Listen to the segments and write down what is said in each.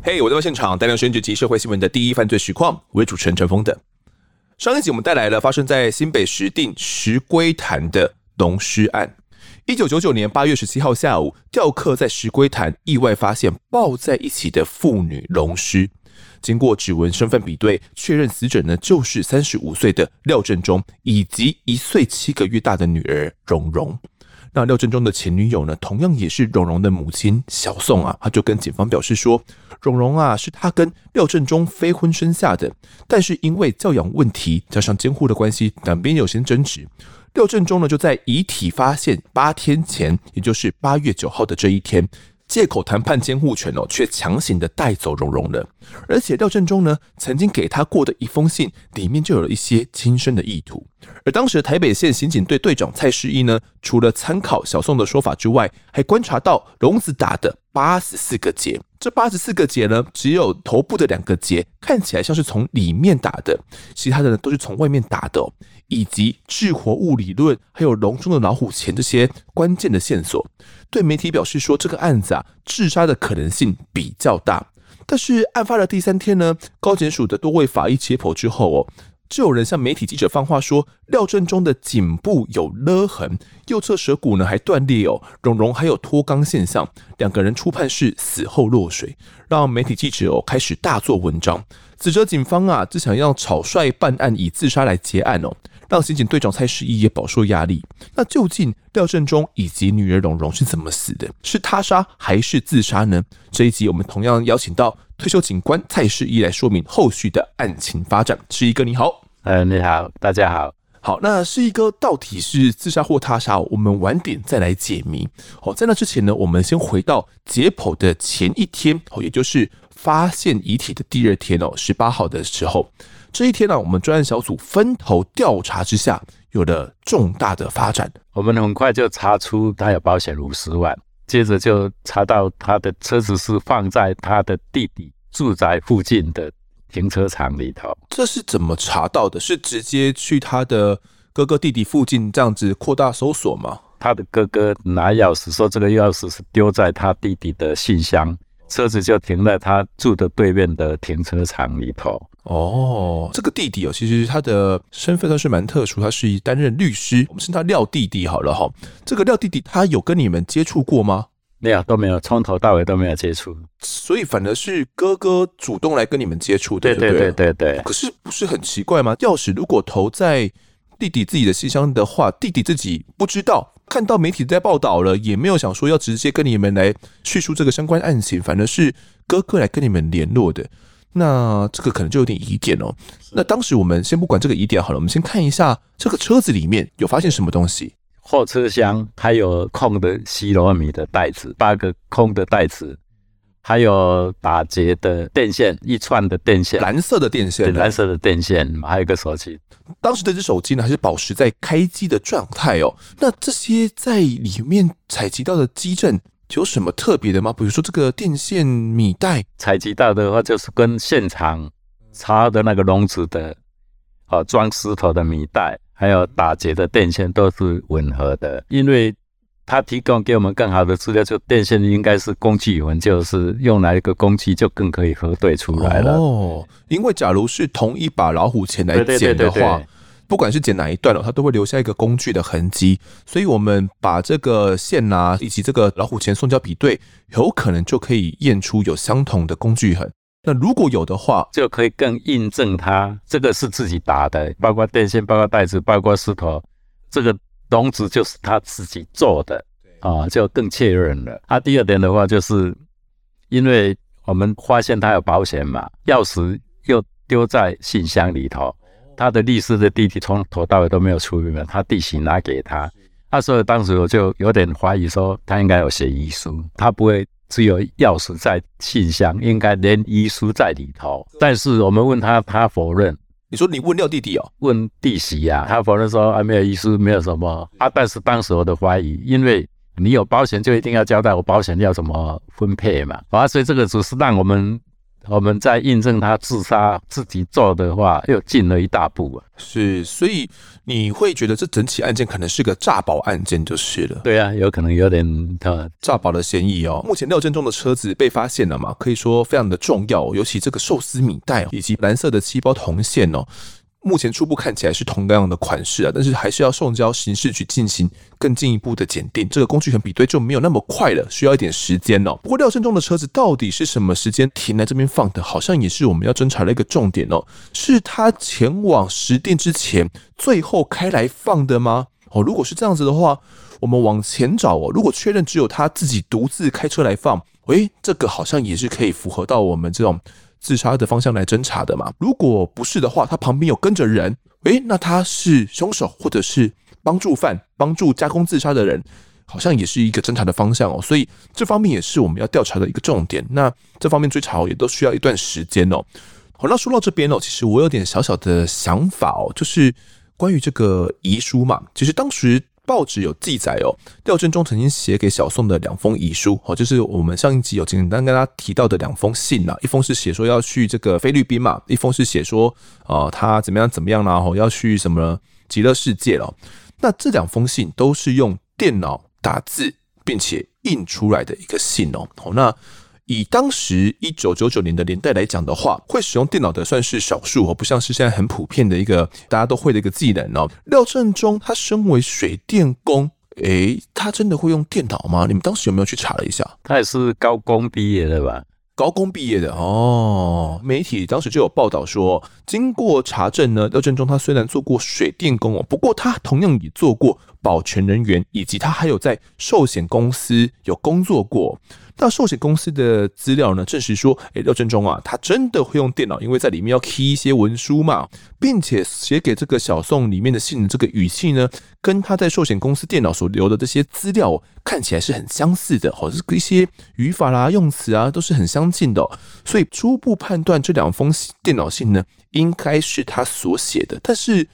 嘿，hey, 我在现场带来选举及社会新闻的第一犯罪实况，我是主持人陈峰的。上一集我们带来了发生在新北石碇石龟潭的龙尸案。一九九九年八月十七号下午，钓客在石龟潭意外发现抱在一起的妇女龙尸，经过指纹身份比对，确认死者呢就是三十五岁的廖振中以及一岁七个月大的女儿蓉蓉。那廖振中的前女友呢，同样也是蓉蓉的母亲小宋啊，他就跟警方表示说，蓉蓉啊是他跟廖振中非婚生下的，但是因为教养问题加上监护的关系，两边有些争执。廖振中呢就在遗体发现八天前，也就是八月九号的这一天，借口谈判监护权哦，却强行的带走蓉蓉了。而且廖振中呢曾经给他过的一封信，里面就有了一些轻生的意图。而当时台北县刑警队队长蔡世一呢，除了参考小宋的说法之外，还观察到笼子打的八十四个结。这八十四个结呢，只有头部的两个结看起来像是从里面打的，其他的呢都是从外面打的。以及致活物理论，还有笼中的老虎钳这些关键的线索，对媒体表示说，这个案子啊，自杀的可能性比较大。但是案发的第三天呢，高检署的多位法医解剖之后哦。就有人向媒体记者放话说，廖振中的颈部有勒痕，右侧舌骨呢还断裂哦，蓉蓉还有脱肛现象，两个人初判是死后落水，让媒体记者哦开始大做文章，指责警方啊只想要草率办案，以自杀来结案哦，让刑警队长蔡世一也饱受压力。那究竟廖振中以及女儿蓉蓉是怎么死的？是他杀还是自杀呢？这一集我们同样邀请到。退休警官蔡世一来说明后续的案情发展。世一哥你好，呃，你好，大家好。好，那世一哥到底是自杀或他杀？我们晚点再来解谜。好，在那之前呢，我们先回到解剖的前一天，哦，也就是发现遗体的第二天哦，十八号的时候，这一天呢，我们专案小组分头调查之下，有了重大的发展。我们很快就查出他有保险五十万。接着就查到他的车子是放在他的弟弟住宅附近的停车场里头。这是怎么查到的？是直接去他的哥哥弟弟附近这样子扩大搜索吗？他的哥哥拿钥匙说，这个钥匙是丢在他弟弟的信箱，车子就停在他住的对面的停车场里头。哦，这个弟弟哦，其实他的身份算是蛮特殊，他是担任律师。我们称他廖弟弟好了哈。这个廖弟弟他有跟你们接触过吗？没有，都没有，从头到尾都没有接触。所以反而是哥哥主动来跟你们接触的，对对对对对。可是不是很奇怪吗？钥匙如果投在弟弟自己的信箱的话，弟弟自己不知道，看到媒体在报道了，也没有想说要直接跟你们来叙述这个相关案情，反而是哥哥来跟你们联络的。那这个可能就有点疑点哦。那当时我们先不管这个疑点好了，我们先看一下这个车子里面有发现什么东西。货车厢还有空的西罗米的袋子，八个空的袋子，还有打结的电线，一串的电线，蓝色的电线，蓝色的电线，还有一个手机。当时这只手机呢，还是保持在开机的状态哦。那这些在里面采集到的迹证。有什么特别的吗？比如说这个电线米袋采集到的话，就是跟现场插的那个笼子的，哦，装石头的米袋，还有打结的电线都是吻合的。因为他提供给我们更好的资料，就电线应该是工具纹，就是用来一个工具就更可以核对出来了。哦，因为假如是同一把老虎钳来剪的话。不管是剪哪一段了，它都会留下一个工具的痕迹，所以我们把这个线啊，以及这个老虎钳送交比对，有可能就可以验出有相同的工具痕。那如果有的话，就可以更印证它这个是自己打的，包括电线、包括袋子、包括石头，这个笼子就是他自己做的啊，就更确认了。啊，第二点的话，就是因为我们发现他有保险嘛，钥匙又丢在信箱里头。他的律师的弟弟从头到尾都没有出面，他弟媳拿给他，那所以当时我就有点怀疑说他应该有写遗书，他不会只有钥匙在信箱，应该连遗书在里头。但是我们问他，他否认。你说你问廖弟弟哦？问弟媳呀，他否认说啊没有意思，没有什么啊。但是当时我的怀疑，因为你有保险就一定要交代我保险要怎么分配嘛，啊，所以这个只是让我们我们在印证他自杀自己做的话，又进了一大步啊。是，所以你会觉得这整起案件可能是个诈保案件就是了。对啊，有可能有点呃诈保的嫌疑哦。目前廖振中的车子被发现了嘛，可以说非常的重要，尤其这个寿司米袋以及蓝色的七包铜线哦。目前初步看起来是同样的款式啊，但是还是要送交刑事局进行更进一步的检定，这个工具可能比对就没有那么快了，需要一点时间哦。不过廖振中的车子到底是什么时间停在这边放的，好像也是我们要侦查的一个重点哦。是他前往十店之前最后开来放的吗？哦，如果是这样子的话，我们往前找哦。如果确认只有他自己独自开车来放，诶，这个好像也是可以符合到我们这种。自杀的方向来侦查的嘛？如果不是的话，他旁边有跟着人，诶，那他是凶手或者是帮助犯，帮助加工自杀的人，好像也是一个侦查的方向哦。所以这方面也是我们要调查的一个重点。那这方面追查也都需要一段时间哦。好，那说到这边哦，其实我有点小小的想法哦，就是关于这个遗书嘛，其实当时。报纸有记载哦，廖振中曾经写给小宋的两封遗书哦，就是我们上一集有简单跟他提到的两封信呐，一封是写说要去这个菲律宾嘛，一封是写说啊他怎么样怎么样啦，哦要去什么极乐世界了。那这两封信都是用电脑打字并且印出来的一个信哦，好那。以当时一九九九年的年代来讲的话，会使用电脑的算是少数哦，不像是现在很普遍的一个大家都会的一个技能哦。廖振中他身为水电工，诶，他真的会用电脑吗？你们当时有没有去查了一下？他也是高工毕业的吧？高工毕业的哦。媒体当时就有报道说，经过查证呢，廖振中他虽然做过水电工哦，不过他同样也做过保全人员，以及他还有在寿险公司有工作过。那寿险公司的资料呢，证实说，诶，廖振中啊，他真的会用电脑，因为在里面要 key 一些文书嘛，并且写给这个小宋里面的信的这个语气呢，跟他在寿险公司电脑所留的这些资料看起来是很相似的，好，这个一些语法啦、用词啊都是很相近的，所以初步判断这两封电脑信呢，应该是他所写的，但是。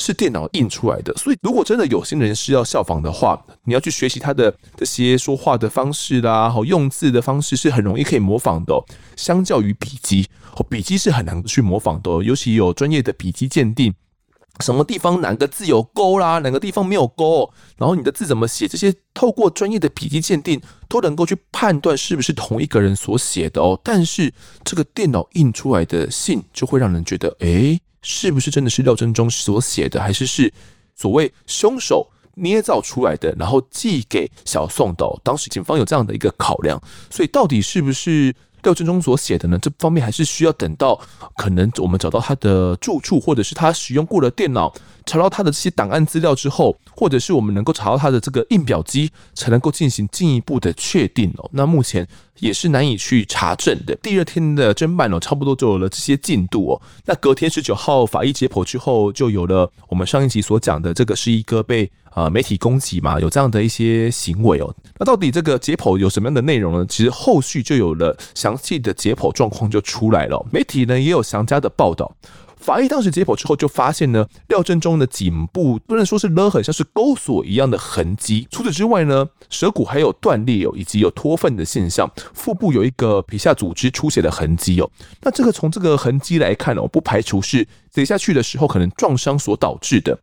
是电脑印出来的，所以如果真的有心人是要效仿的话，你要去学习他的这些说话的方式啦，好用字的方式是很容易可以模仿的。相较于笔迹，哦，笔迹是很难去模仿的，尤其有专业的笔迹鉴定，什么地方哪个字有勾啦，哪个地方没有勾，然后你的字怎么写，这些透过专业的笔迹鉴定都能够去判断是不是同一个人所写的哦。但是这个电脑印出来的信就会让人觉得，诶。是不是真的是廖振中所写的，还是是所谓凶手捏造出来的，然后寄给小宋的？当时警方有这样的一个考量，所以到底是不是廖振中所写的呢？这方面还是需要等到可能我们找到他的住处，或者是他使用过的电脑。查到他的这些档案资料之后，或者是我们能够查到他的这个印表机，才能够进行进一步的确定哦。那目前也是难以去查证的。第二天的侦办哦，差不多就有了这些进度哦。那隔天十九号法医解剖之后，就有了我们上一集所讲的这个是一个被呃媒体攻击嘛，有这样的一些行为哦。那到底这个解剖有什么样的内容呢？其实后续就有了详细的解剖状况就出来了，媒体呢也有详加的报道。法医当时解剖之后，就发现呢，廖振中的颈部不能说是勒痕，像是钩锁一样的痕迹。除此之外呢，舌骨还有断裂哦，以及有脱粪的现象。腹部有一个皮下组织出血的痕迹哦。那这个从这个痕迹来看哦，不排除是跌下去的时候可能撞伤所导致的。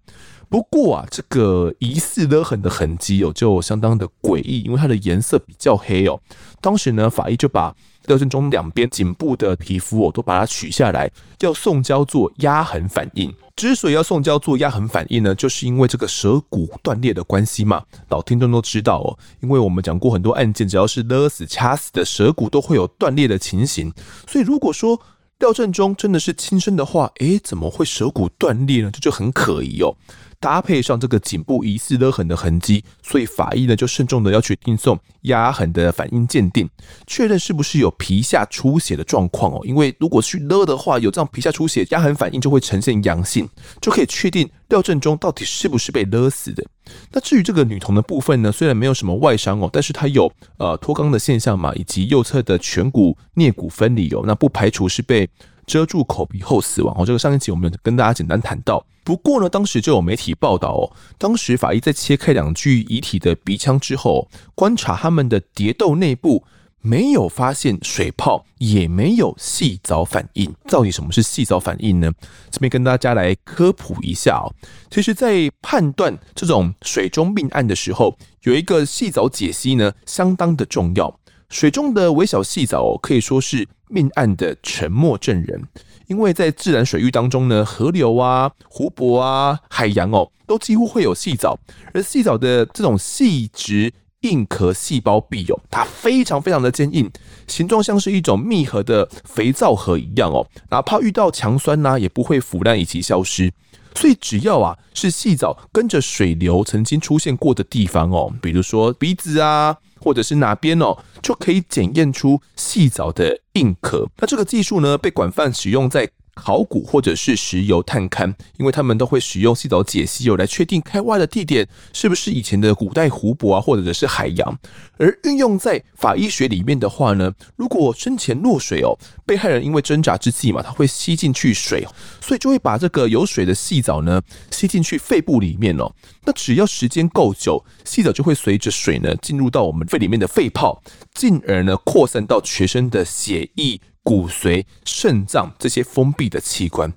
不过啊，这个疑似勒痕的痕迹哦，就相当的诡异，因为它的颜色比较黑哦。当时呢，法医就把廖振中两边颈部的皮肤，我都把它取下来，要送胶做压痕反应。之所以要送胶做压痕反应呢，就是因为这个舌骨断裂的关系嘛。老听众都知道哦，因为我们讲过很多案件，只要是勒死、掐死的舌骨都会有断裂的情形。所以如果说廖振中真的是轻生的话，诶，怎么会舌骨断裂呢？这就很可疑哦。搭配上这个颈部疑似勒痕的痕迹，所以法医呢就慎重的要去定送压痕的反应鉴定，确认是不是有皮下出血的状况哦。因为如果去勒的话，有这样皮下出血，压痕反应就会呈现阳性，就可以确定廖振中到底是不是被勒死的。那至于这个女童的部分呢，虽然没有什么外伤哦，但是她有呃脱肛的现象嘛，以及右侧的颧骨颞骨分离哦，那不排除是被遮住口鼻后死亡哦。这个上一集我们有跟大家简单谈到。不过呢，当时就有媒体报道哦，当时法医在切开两具遗体的鼻腔之后，观察他们的蝶窦内部没有发现水泡，也没有细藻反应。到底什么是细藻反应呢？这边跟大家来科普一下哦。其实，在判断这种水中命案的时候，有一个细藻解析呢，相当的重要。水中的微小细藻，可以说是命案的沉默证人。因为在自然水域当中呢，河流啊、湖泊啊、海洋哦，都几乎会有细藻，而细藻的这种细质硬壳细胞壁哦，它非常非常的坚硬，形状像是一种密合的肥皂盒一样哦，哪怕遇到强酸呐、也不会腐烂以及消失。所以只要啊是细藻跟着水流曾经出现过的地方哦，比如说鼻子啊，或者是哪边哦，就可以检验出细藻的硬壳。那这个技术呢，被广泛使用在考古或者是石油探勘，因为他们都会使用细藻解析油来确定开挖的地点是不是以前的古代湖泊啊，或者是海洋。而运用在法医学里面的话呢，如果生前落水哦，被害人因为挣扎之际嘛，他会吸进去水，所以就会把这个有水的细藻呢吸进去肺部里面哦。那只要时间够久，细藻就会随着水呢进入到我们肺里面的肺泡，进而呢扩散到全身的血液。骨髓、肾脏这些封闭的器官，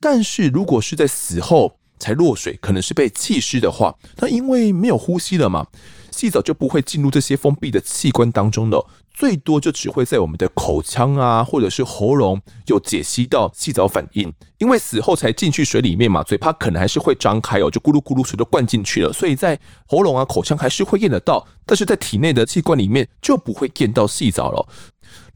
但是如果是在死后才落水，可能是被气湿的话，那因为没有呼吸了嘛，细藻就不会进入这些封闭的器官当中了，最多就只会在我们的口腔啊，或者是喉咙有解析到细藻反应，因为死后才进去水里面嘛，嘴巴可能还是会张开哦，就咕噜咕噜水都灌进去了，所以在喉咙啊、口腔还是会验得到，但是在体内的器官里面就不会验到细藻了。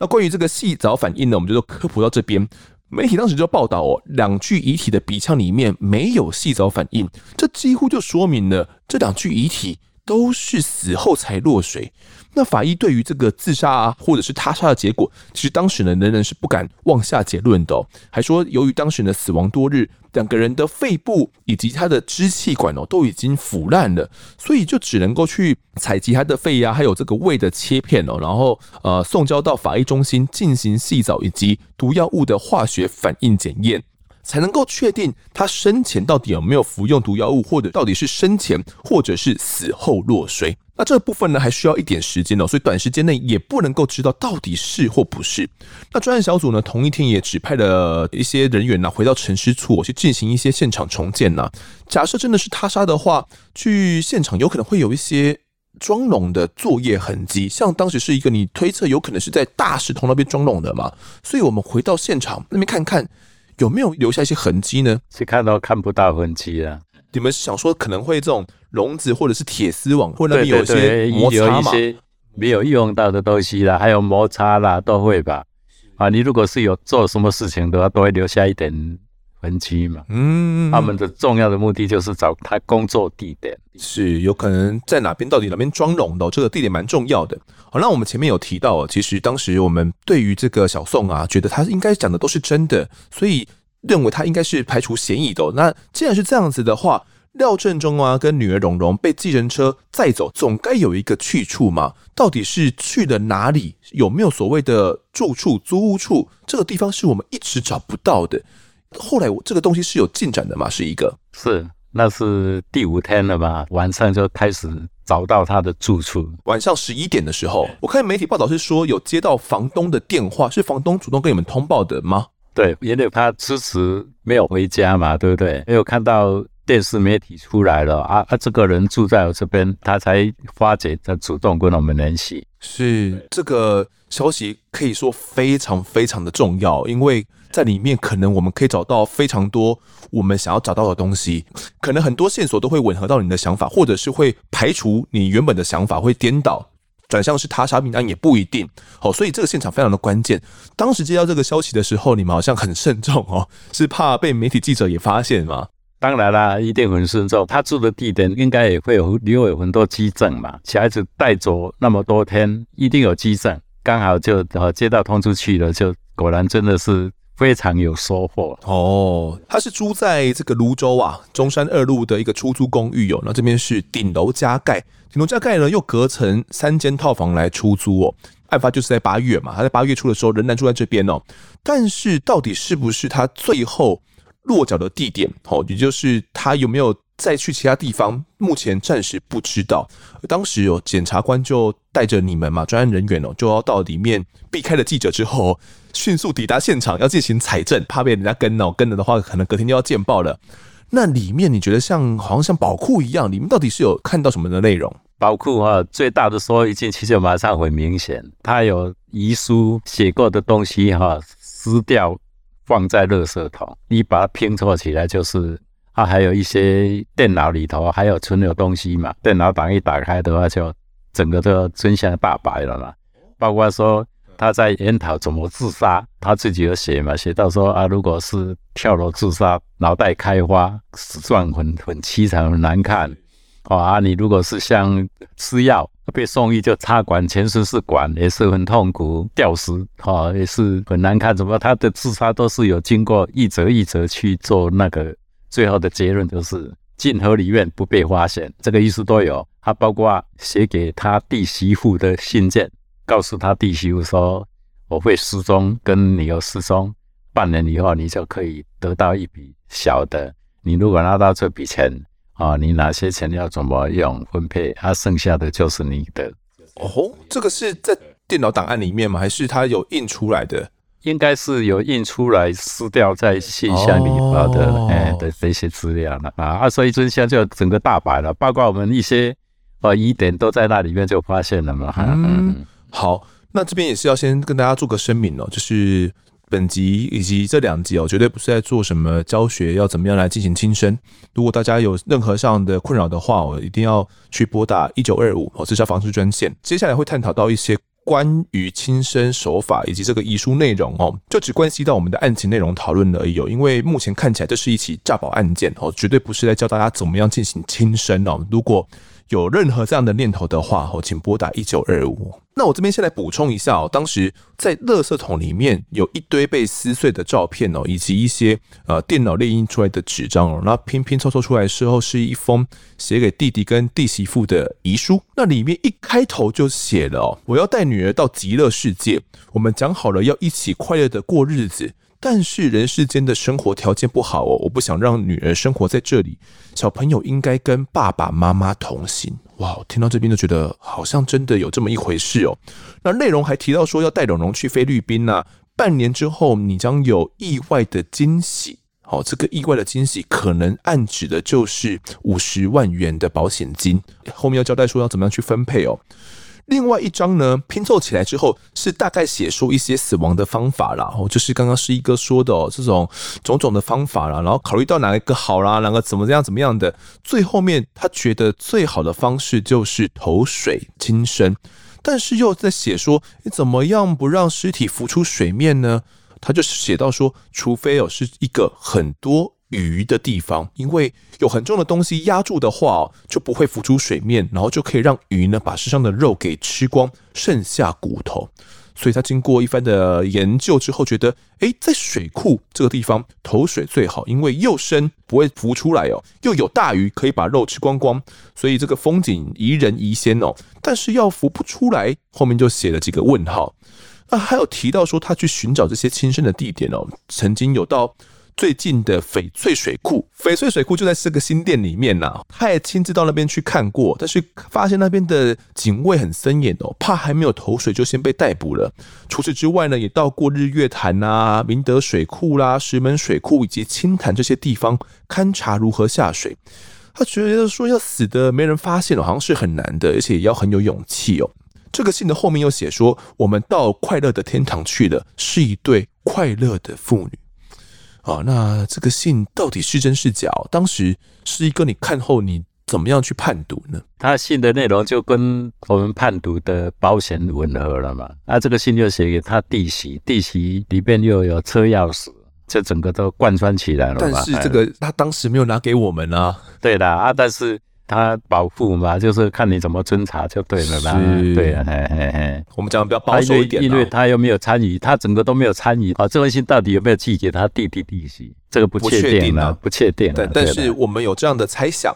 那关于这个细藻反应呢，我们就科普到这边。媒体当时就报道哦，两具遗体的鼻腔里面没有细藻反应，这几乎就说明了这两具遗体都是死后才落水。那法医对于这个自杀啊，或者是他杀的结果，其实当时呢仍然是不敢妄下结论的哦，还说由于当时呢死亡多日，两个人的肺部以及他的支气管哦都已经腐烂了，所以就只能够去采集他的肺呀，还有这个胃的切片哦，然后呃送交到法医中心进行细藻以及毒药物的化学反应检验。才能够确定他生前到底有没有服用毒药物，或者到底是生前或者是死后落水。那这部分呢，还需要一点时间哦，所以短时间内也不能够知道到底是或不是。那专案小组呢，同一天也指派了一些人员呢，回到陈尸处去进行一些现场重建呐。假设真的是他杀的话，去现场有可能会有一些装笼的作业痕迹，像当时是一个你推测有可能是在大石头那边装笼的嘛，所以我们回到现场那边看看。有没有留下一些痕迹呢？是看到看不到痕迹啊。你们想说可能会这种笼子或者是铁丝网，或者那边有一些摩擦嘛？没有用到的东西啦，还有摩擦啦，都会吧。啊，你如果是有做什么事情的话，都会留下一点。痕迹嘛，嗯，他们的重要的目的就是找他工作地点，是有可能在哪边，到底哪边装笼的，这个地点蛮重要的。好，那我们前面有提到，其实当时我们对于这个小宋啊，觉得他应该讲的都是真的，所以认为他应该是排除嫌疑的。那既然是这样子的话，廖振中啊跟女儿蓉蓉被计程车载走，总该有一个去处嘛？到底是去了哪里？有没有所谓的住处、租屋处？这个地方是我们一直找不到的。后来我这个东西是有进展的嘛？是一个是，那是第五天了吧？晚上就开始找到他的住处。晚上十一点的时候，我看媒体报道是说有接到房东的电话，是房东主动跟你们通报的吗？对，因为他迟迟没有回家嘛，对不对？没有看到电视媒体出来了啊啊！这个人住在我这边，他才发觉，他主动跟我们联系。是这个消息可以说非常非常的重要，因为。在里面可能我们可以找到非常多我们想要找到的东西，可能很多线索都会吻合到你的想法，或者是会排除你原本的想法，会颠倒转向是他杀命案也不一定。好，所以这个现场非常的关键。当时接到这个消息的时候，你们好像很慎重哦，是怕被媒体记者也发现吗？当然啦，一定很慎重。他住的地点应该也会有留有很多基证嘛，小孩子带走那么多天，一定有基证。刚好就呃接到通知去了，就果然真的是。非常有收获哦！他是租在这个泸州啊中山二路的一个出租公寓哦。那这边是顶楼加盖，顶楼加盖呢又隔成三间套房来出租哦。案发就是在八月嘛，他在八月初的时候仍然住在这边哦。但是到底是不是他最后落脚的地点？哦，也就是他有没有再去其他地方，目前暂时不知道。当时有检察官就带着你们嘛，专案人员哦，就要到里面避开了记者之后，迅速抵达现场，要进行采证，怕被人家跟哦，跟了的话，可能隔天就要见报了。那里面你觉得像好像像宝库一样，里面到底是有看到什么的内容？宝库啊，最大的时候一进去就马上很明显，他有遗书写过的东西哈，撕掉放在垃圾桶，你把它拼凑起来就是。他还有一些电脑里头还有存有东西嘛，电脑档一打开的话，就整个都真相大白了嘛。包括说他在研讨怎么自杀，他自己有写嘛，写到说啊，如果是跳楼自杀，脑袋开花，死状很很凄惨，很难看。哦啊，你如果是像吃药被送医就插管，全身是管，也是很痛苦，吊死，哦也是很难看。怎么他的自杀都是有经过一折一折去做那个。最后的结论就是进河里面不被发现，这个意思都有。他包括写给他弟媳妇的信件，告诉他弟媳妇说：“我会失踪，跟你有失踪，半年以后你就可以得到一笔小的。你如果拿到这笔钱啊，你哪些钱要怎么用分配，啊，剩下的就是你的。”哦，这个是在电脑档案里面吗？还是他有印出来的？应该是有印出来撕掉在信箱里发的，哎、哦欸、的这些资料了啊啊，所以真相就整个大白了，包括我们一些呃疑点都在那里面就发现了嘛。嗯，嗯好，那这边也是要先跟大家做个声明哦，就是本集以及这两集哦，绝对不是在做什么教学，要怎么样来进行轻生。如果大家有任何上的困扰的话，我一定要去拨打一九二五哦，自杀防治专线。接下来会探讨到一些。关于轻生手法以及这个遗书内容哦，就只关系到我们的案情内容讨论而已哦。因为目前看起来这是一起诈保案件哦，绝对不是在教大家怎么样进行轻生哦。如果有任何这样的念头的话，哦，请拨打一九二五。那我这边先来补充一下哦，当时在垃圾桶里面有一堆被撕碎的照片哦，以及一些呃电脑列印出来的纸张哦，那拼拼凑凑出来之后是一封写给弟弟跟弟媳妇的遗书。那里面一开头就写了哦，我要带女儿到极乐世界，我们讲好了要一起快乐的过日子。但是人世间的生活条件不好哦，我不想让女儿生活在这里。小朋友应该跟爸爸妈妈同行。哇，听到这边就觉得好像真的有这么一回事哦。那内容还提到说要带龙龙去菲律宾呐，半年之后你将有意外的惊喜。哦，这个意外的惊喜可能暗指的就是五十万元的保险金。后面要交代说要怎么样去分配哦。另外一张呢，拼凑起来之后是大概写出一些死亡的方法啦，哦，就是刚刚师一哥说的哦，这种种种的方法啦，然后考虑到哪一个好啦，哪个怎么样怎么样的，最后面他觉得最好的方式就是投水轻生，但是又在写说你怎么样不让尸体浮出水面呢？他就写到说，除非哦是一个很多。鱼的地方，因为有很重的东西压住的话，就不会浮出水面，然后就可以让鱼呢把身上的肉给吃光，剩下骨头。所以他经过一番的研究之后，觉得，诶，在水库这个地方投水最好，因为又深不会浮出来哦，又有大鱼可以把肉吃光光，所以这个风景宜人宜仙哦。但是要浮不出来，后面就写了几个问号。啊，还有提到说他去寻找这些亲生的地点哦，曾经有到。最近的翡翠水库，翡翠水库就在这个新店里面呐、他也亲自到那边去看过，但是发现那边的警卫很森严哦，怕还没有投水就先被逮捕了。除此之外呢，也到过日月潭啊、明德水库啦、石门水库以及清潭这些地方勘察如何下水。他觉得说要死的没人发现，好像是很难的，而且也要很有勇气哦。这个信的后面又写说，我们到快乐的天堂去了，是一对快乐的父女。啊，那这个信到底是真是假？当时是一个，你看后你怎么样去判读呢？他信的内容就跟我们判读的保险吻合了嘛。啊，这个信就写给他弟媳，弟媳里边又有车钥匙，这整个都贯穿起来了。但是这个他当时没有拿给我们啊。对的啊，但是。他保护嘛，就是看你怎么侦查就对了啦。对啊，嘿嘿嘿。我们讲的比较保守一点，因为他又没有参与，他整个都没有参与啊。这封信到底有没有寄给他弟弟弟媳？这个不确定啊，不确定。对但是我们有这样的猜想。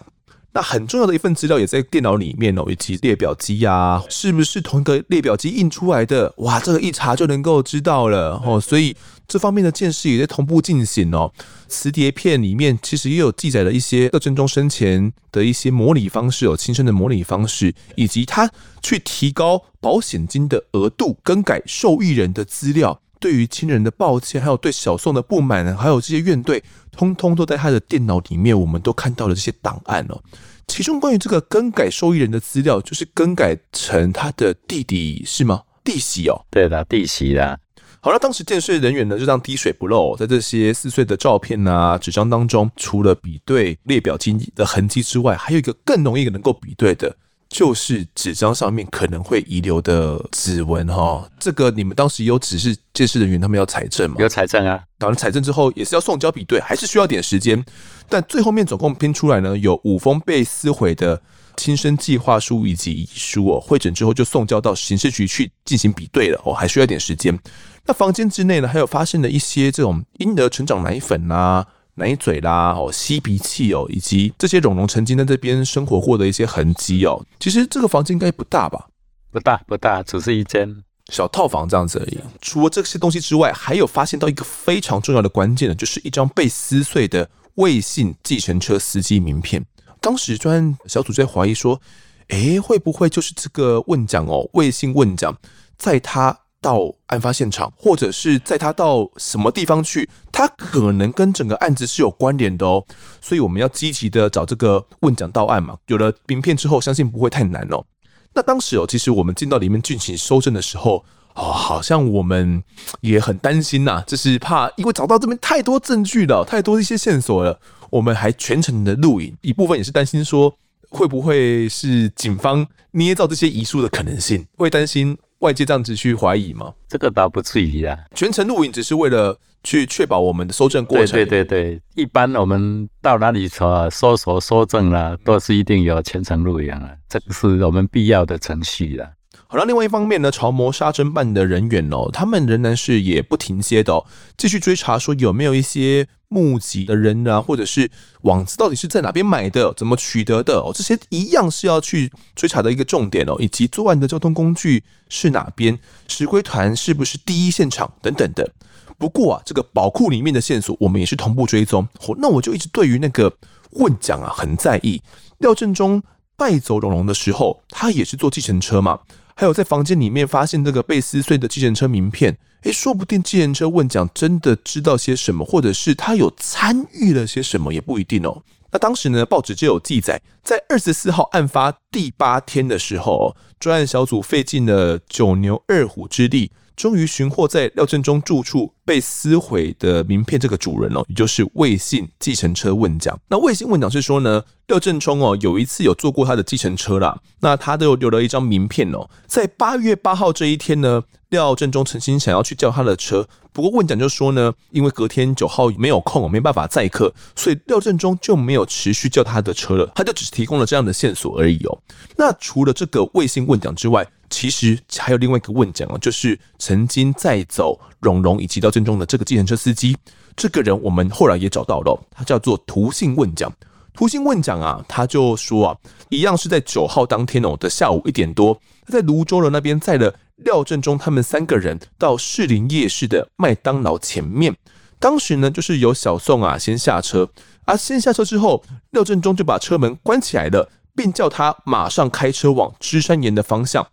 那很重要的一份资料也在电脑里面哦，以及列表机啊，是不是同一个列表机印出来的？哇，这个一查就能够知道了哦。所以这方面的鉴识也在同步进行哦。磁碟片里面其实也有记载了一些廖振中生前的一些模拟方式哦，亲身的模拟方式，以及他去提高保险金的额度、更改受益人的资料。对于亲人的抱歉，还有对小宋的不满，还有这些怨怼，通通都在他的电脑里面，我们都看到了这些档案哦。其中关于这个更改受益人的资料，就是更改成他的弟弟是吗？弟媳哦，对的，弟媳啦。好了，当时鉴识人员呢就这样滴水不漏，在这些撕碎的照片啊、纸张当中，除了比对列表机的痕迹之外，还有一个更容易能够比对的。就是纸张上面可能会遗留的指纹哈，这个你们当时有指示鉴识人员他们要采证吗？有采证啊，当然采证之后也是要送交比对，还是需要点时间。但最后面总共拼出来呢，有五封被撕毁的亲生计划书以及遗书哦，会诊之后就送交到刑事局去进行比对了哦，还需要一点时间。那房间之内呢，还有发现了一些这种婴儿成长奶粉啊。奶嘴啦，哦，吸鼻器哦，以及这些龙龙曾经在这边生活过的一些痕迹哦。其实这个房间应该不大吧？不大，不大，只是一间小套房这样子而已。除了这些东西之外，还有发现到一个非常重要的关键呢，就是一张被撕碎的魏姓计程车司机名片。当时专案小组在怀疑说，诶，会不会就是这个问讲哦，魏姓问讲，在他。到案发现场，或者是在他到什么地方去，他可能跟整个案子是有关联的哦。所以我们要积极的找这个问讲到案嘛。有了名片之后，相信不会太难哦。那当时哦，其实我们进到里面进行搜证的时候，哦，好像我们也很担心呐，就是怕因为找到这边太多证据了，太多一些线索了，我们还全程的录影，一部分也是担心说会不会是警方捏造这些遗书的可能性，会担心。外界这样子去怀疑吗？这个倒不至于啊。全程录影只是为了去确保我们的搜证过程。对对对对，一般我们到哪里说搜索、搜证啦，都是一定有全程录影啊，这个是我们必要的程序啦。好了，另外一方面呢，潮谋杀侦办的人员哦，他们仍然是也不停歇的哦，继续追查说有没有一些目击的人啊，或者是网子到底是在哪边买的，怎么取得的哦，这些一样是要去追查的一个重点哦，以及作案的交通工具是哪边，石龟团是不是第一现场等等的。不过啊，这个宝库里面的线索我们也是同步追踪。那我就一直对于那个问讲啊很在意。廖振中带走龙龙的时候，他也是坐计程车嘛。还有在房间里面发现这个被撕碎的计程车名片，诶，说不定计程车问讲真的知道些什么，或者是他有参与了些什么，也不一定哦。那当时呢，报纸就有记载，在二十四号案发第八天的时候，专案小组费尽了九牛二虎之力。终于寻获在廖振中住处被撕毁的名片，这个主人哦，也就是魏姓计程车问讲。那魏姓问讲是说呢，廖振中哦有一次有坐过他的计程车啦，那他都有留了一张名片哦，在八月八号这一天呢，廖振中曾经想要去叫他的车，不过问讲就说呢，因为隔天九号没有空，没办法载客，所以廖振中就没有持续叫他的车了，他就只是提供了这样的线索而已哦。那除了这个魏姓问讲之外，其实还有另外一个问讲哦，就是曾经载走龙龙以及廖振中的这个计程车司机，这个人我们后来也找到了，他叫做涂姓问讲。涂姓问讲啊，他就说啊，一样是在九号当天哦的下午一点多，他在泸州的那边载了廖振中他们三个人到士林夜市的麦当劳前面。当时呢，就是由小宋啊先下车，啊先下车之后，廖振中就把车门关起来了，并叫他马上开车往芝山岩的方向。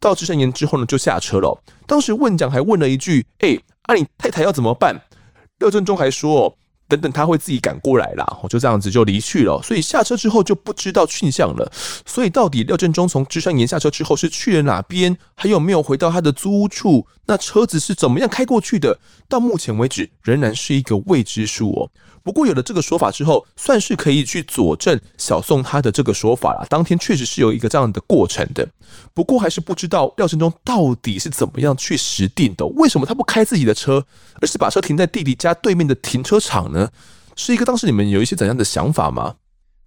到芝山岩之后呢，就下车了。当时问讲还问了一句：“哎、欸，啊，你太太要怎么办？”廖振中还说：“等等，他会自己赶过来啦。”我就这样子就离去了。所以下车之后就不知道去向了。所以到底廖振中从芝山岩下车之后是去了哪边？还有没有回到他的租屋处？那车子是怎么样开过去的？到目前为止仍然是一个未知数哦。不过有了这个说法之后，算是可以去佐证小宋他的这个说法了。当天确实是有一个这样的过程的，不过还是不知道廖振中到底是怎么样去实定的。为什么他不开自己的车，而是把车停在弟弟家对面的停车场呢？是一个当时你们有一些怎样的想法吗？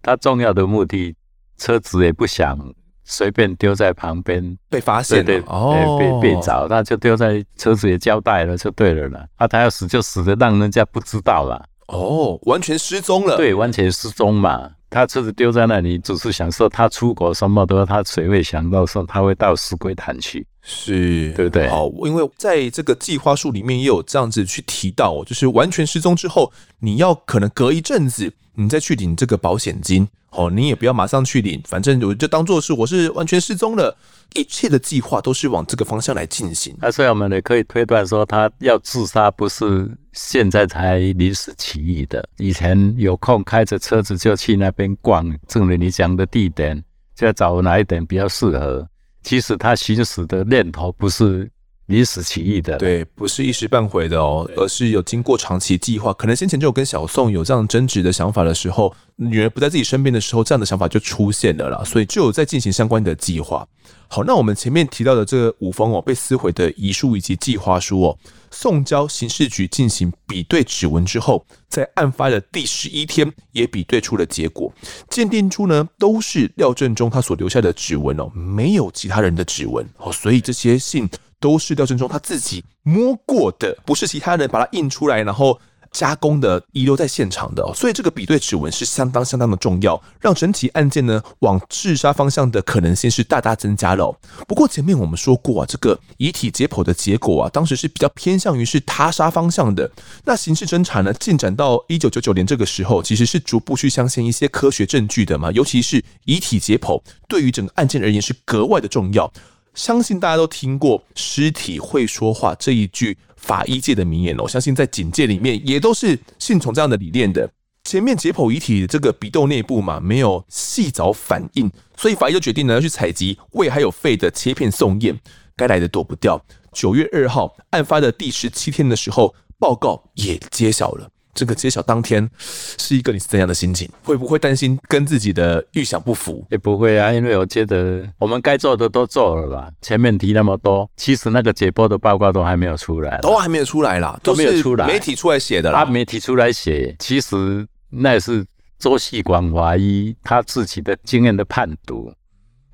他重要的目的，车子也不想随便丢在旁边被发现，对，对对，哦，被被找，那就丢在车子也交代了就对了了。啊，他要死就死的，让人家不知道了。哦，完全失踪了。对，完全失踪嘛。他车子丢在那里，只是想说他出国什么的，他谁会想到说他会到死鬼潭去？是对不对？哦，因为在这个计划书里面也有这样子去提到，就是完全失踪之后，你要可能隔一阵子，你再去领这个保险金。哦，你也不要马上去领，反正我就当做是我是完全失踪了。一切的计划都是往这个方向来进行。那所以我们也可以推断说，他要自杀不是现在才临时起意的，以前有空开着车子就去那边逛，正如你讲的地点，就要找哪一点比较适合。其实他寻死的念头不是。临时起意的，对，不是一时半会的哦，而是有经过长期计划。可能先前就有跟小宋有这样争执的想法的时候，女儿不在自己身边的时候，这样的想法就出现了啦，所以就有在进行相关的计划。好，那我们前面提到的这个五封哦，被撕毁的遗书以及计划书哦，送交刑事局进行比对指纹之后，在案发的第十一天也比对出了结果，鉴定出呢都是廖振中他所留下的指纹哦，没有其他人的指纹哦，所以这些信。都是廖振中他自己摸过的，不是其他人把它印出来，然后加工的遗留在现场的，所以这个比对指纹是相当相当的重要，让整体案件呢往自杀方向的可能性是大大增加了。不过前面我们说过啊，这个遗体解剖的结果啊，当时是比较偏向于是他杀方向的。那刑事侦查呢进展到一九九九年这个时候，其实是逐步去相信一些科学证据的嘛，尤其是遗体解剖对于整个案件而言是格外的重要。相信大家都听过“尸体会说话”这一句法医界的名言哦，相信在警界里面也都是信从这样的理念的。前面解剖遗体的这个鼻窦内部嘛，没有细找反应，所以法医就决定呢要去采集胃还有肺的切片送验。该来的躲不掉。九月二号，案发的第十七天的时候，报告也揭晓了。这个揭晓当天是一个你是怎样的心情？会不会担心跟自己的预想不符？也不会啊，因为我觉得我们该做的都做了吧。前面提那么多，其实那个解剖的报告都还没有出来，都还没有出来啦，都没有出来，媒体出来写的啦。他媒体出来写，其实那也是周细广华医他自己的经验的判读。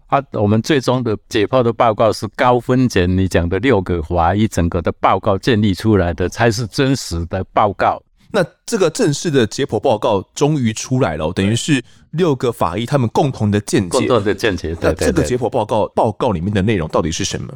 啊，我们最终的解剖的报告是高分检，你讲的六个华医整个的报告建立出来的，才是真实的报告。那这个正式的解剖报告终于出来了，等于是六个法医他们共同的见解。共同的见解。那这个解剖报告报告里面的内容到底是什么？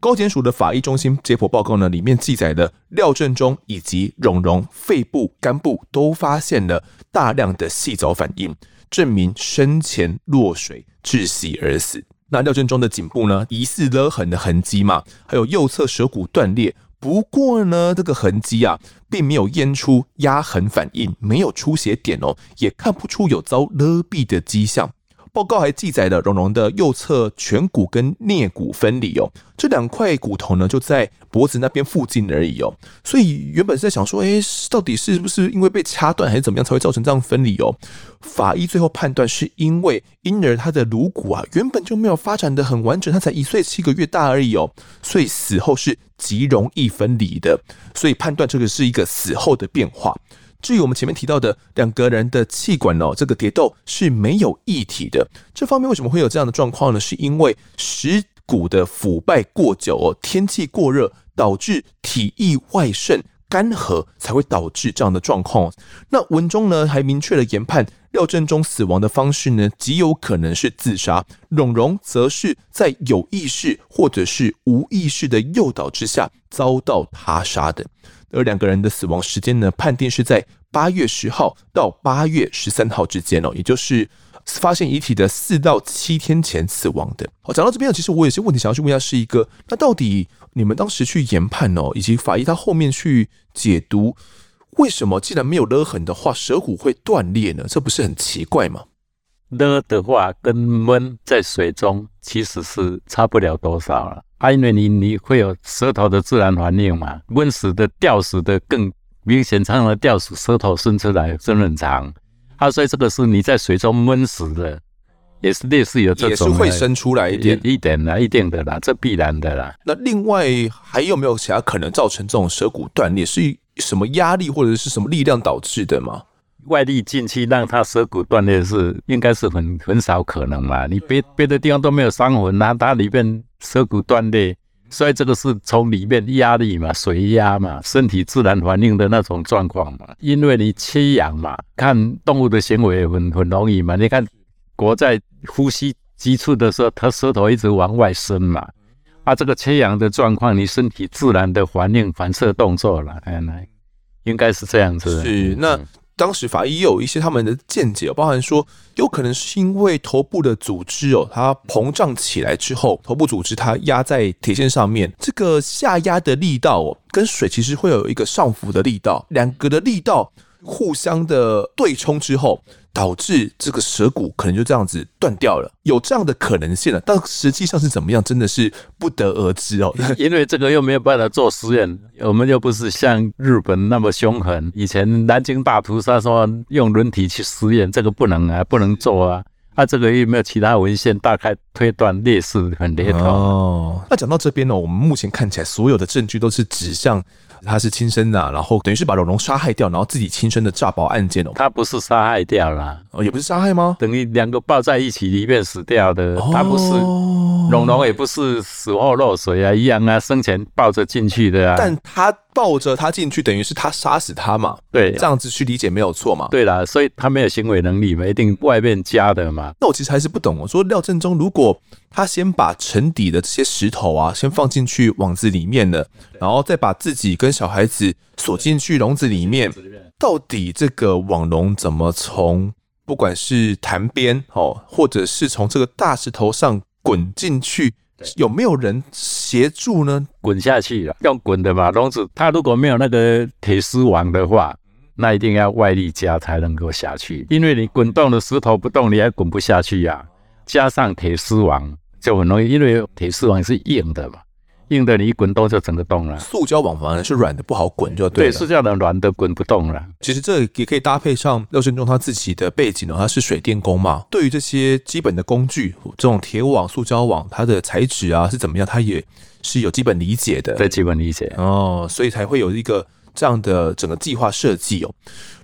高检署的法医中心解剖报告呢，里面记载了廖振中以及蓉蓉肺部、肝部都发现了大量的细藻反应，证明生前落水窒息而死。那廖振中的颈部呢，疑似勒痕的痕迹嘛，还有右侧舌骨断裂。不过呢，这个痕迹啊，并没有验出压痕反应，没有出血点哦，也看不出有遭勒毙的迹象。报告还记载了蓉蓉的右侧颧骨跟颞骨分离哦，这两块骨头呢就在脖子那边附近而已哦，所以原本是在想说，哎，到底是不是因为被掐断还是怎么样才会造成这样分离哦？法医最后判断是因为婴儿他的颅骨啊原本就没有发展得很完整，他才一岁七个月大而已哦，所以死后是极容易分离的，所以判断这个是一个死后的变化。至于我们前面提到的两个人的气管哦，这个蝶窦是没有液体的。这方面为什么会有这样的状况呢？是因为蚀骨的腐败过久哦，天气过热导致体液外渗干涸，才会导致这样的状况。那文中呢还明确了研判廖振中死亡的方式呢，极有可能是自杀。蓉蓉则是在有意识或者是无意识的诱导之下遭到他杀的。而两个人的死亡时间呢，判定是在八月十号到八月十三号之间哦，也就是发现遗体的四到七天前死亡的。好，讲到这边呢，其实我有些问题想要去问一下，是一个，那到底你们当时去研判哦，以及法医他后面去解读，为什么既然没有勒痕的话，舌骨会断裂呢？这不是很奇怪吗？勒的话跟闷在水中其实是差不了多少了。啊，因为你你会有舌头的自然反应嘛，温死的、吊死的更明显，常常的吊死，舌头伸出来伸很长。啊，所以这个是你在水中闷死的，也是类似有这种，也是会伸出来一点一点啦，一定的啦，这必然的啦。那另外还有没有其他可能造成这种舌骨断裂？是什么压力或者是什么力量导致的吗？外力进去让他舌骨断裂是应该是很很少可能嘛？你别别的地方都没有伤痕，那它里面。舌骨断裂，所以这个是从里面压力嘛，水压嘛，身体自然反应的那种状况嘛。因为你缺氧嘛，看动物的行为很很容易嘛。你看，国在呼吸急促的时候，它舌头一直往外伸嘛。啊，这个缺氧的状况，你身体自然的反应反射动作了。哎，来，应该是这样子。是那。当时法医也有一些他们的见解，包含说有可能是因为头部的组织哦，它膨胀起来之后，头部组织它压在铁线上面，这个下压的力道哦，跟水其实会有一个上浮的力道，两个的力道互相的对冲之后。导致这个舌骨可能就这样子断掉了，有这样的可能性了，但实际上是怎么样，真的是不得而知哦。因为这个又没有办法做实验，我们又不是像日本那么凶狠。以前南京大屠杀说用人体去实验，这个不能啊，不能做啊。啊，这个有没有其他文献大概推断烈士很烈痛哦。那讲到这边呢，我们目前看起来所有的证据都是指向。他是亲生的，然后等于是把龙龙杀害掉，然后自己亲生的炸爆案件哦。他不是杀害掉了，哦，也不是杀害吗？等于两个抱在一起里面死掉的，哦、他不是龙龙，也不是死后落水啊，一样啊，生前抱着进去的啊。但他。抱着他进去，等于是他杀死他嘛？对，这样子去理解没有错嘛？对啦，所以他没有行为能力嘛，一定外面加的嘛。那我其实还是不懂，我说廖振中如果他先把沉底的这些石头啊，先放进去网子里面了，然后再把自己跟小孩子锁进去笼子里面，到底这个网笼怎么从不管是潭边哦，或者是从这个大石头上滚进去？有没有人协助呢？滚下去了，用滚的嘛。笼子它如果没有那个铁丝网的话，那一定要外力加才能够下去。因为你滚动的石头不动，你也滚不下去呀、啊。加上铁丝网就很容易，因为铁丝网是硬的嘛。硬的，你一滚动就整个动了。塑胶网反而是软的，不好滚，就对了。对，塑胶的软的滚不动了。其实这也可以搭配上廖振中他自己的背景呢，他是水电工嘛。对于这些基本的工具，这种铁网、塑胶网，它的材质啊是怎么样，他也是有基本理解的。对，基本理解哦，所以才会有一个这样的整个计划设计哦。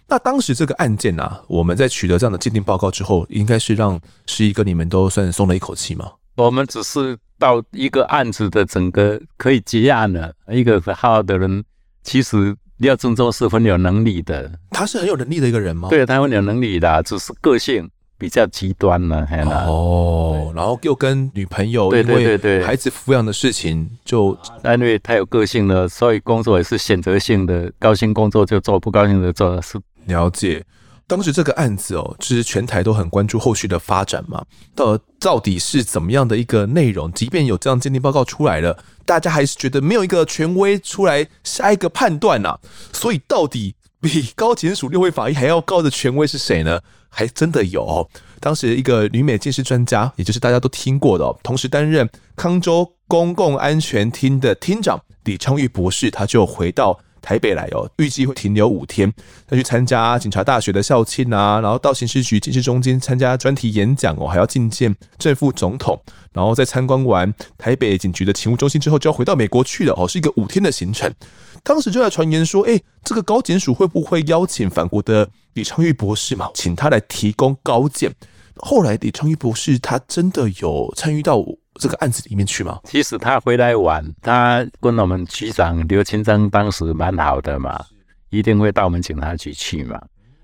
那当时这个案件啊，我们在取得这样的鉴定报告之后，应该是让十一哥你们都算松了一口气吗？我们只是。到一个案子的整个可以结案了，一个好好的人，其实廖振中是很有能力的。他是很有能力的一个人吗？对，他很有能力的，只是个性比较极端了。哦，然后又跟女朋友对对对对孩子抚养的事情就，因为他有个性了，所以工作也是选择性的，高兴工作就做，不高兴的做是了解。当时这个案子哦，其实全台都很关注后续的发展嘛。到到底是怎么样的一个内容？即便有这样鉴定报告出来了，大家还是觉得没有一个权威出来下一个判断呐。所以到底比高检署六位法医还要高的权威是谁呢？还真的有哦。当时一个旅美近视专家，也就是大家都听过的，同时担任康州公共安全厅的厅长李昌钰博士，他就回到。台北来哦，预计会停留五天，要去参加警察大学的校庆啊，然后到刑事局鉴识中心参加专题演讲哦，还要觐见正副总统，然后在参观完台北警局的勤务中心之后，就要回到美国去了哦，是一个五天的行程。当时就在传言说，哎，这个高检署会不会邀请返国的李昌钰博士嘛，请他来提供高见？后来李昌钰博士他真的有参与到这个案子里面去吗？其实他回来晚，他跟我们局长刘清章当时蛮好的嘛，一定会到我们警察局去嘛。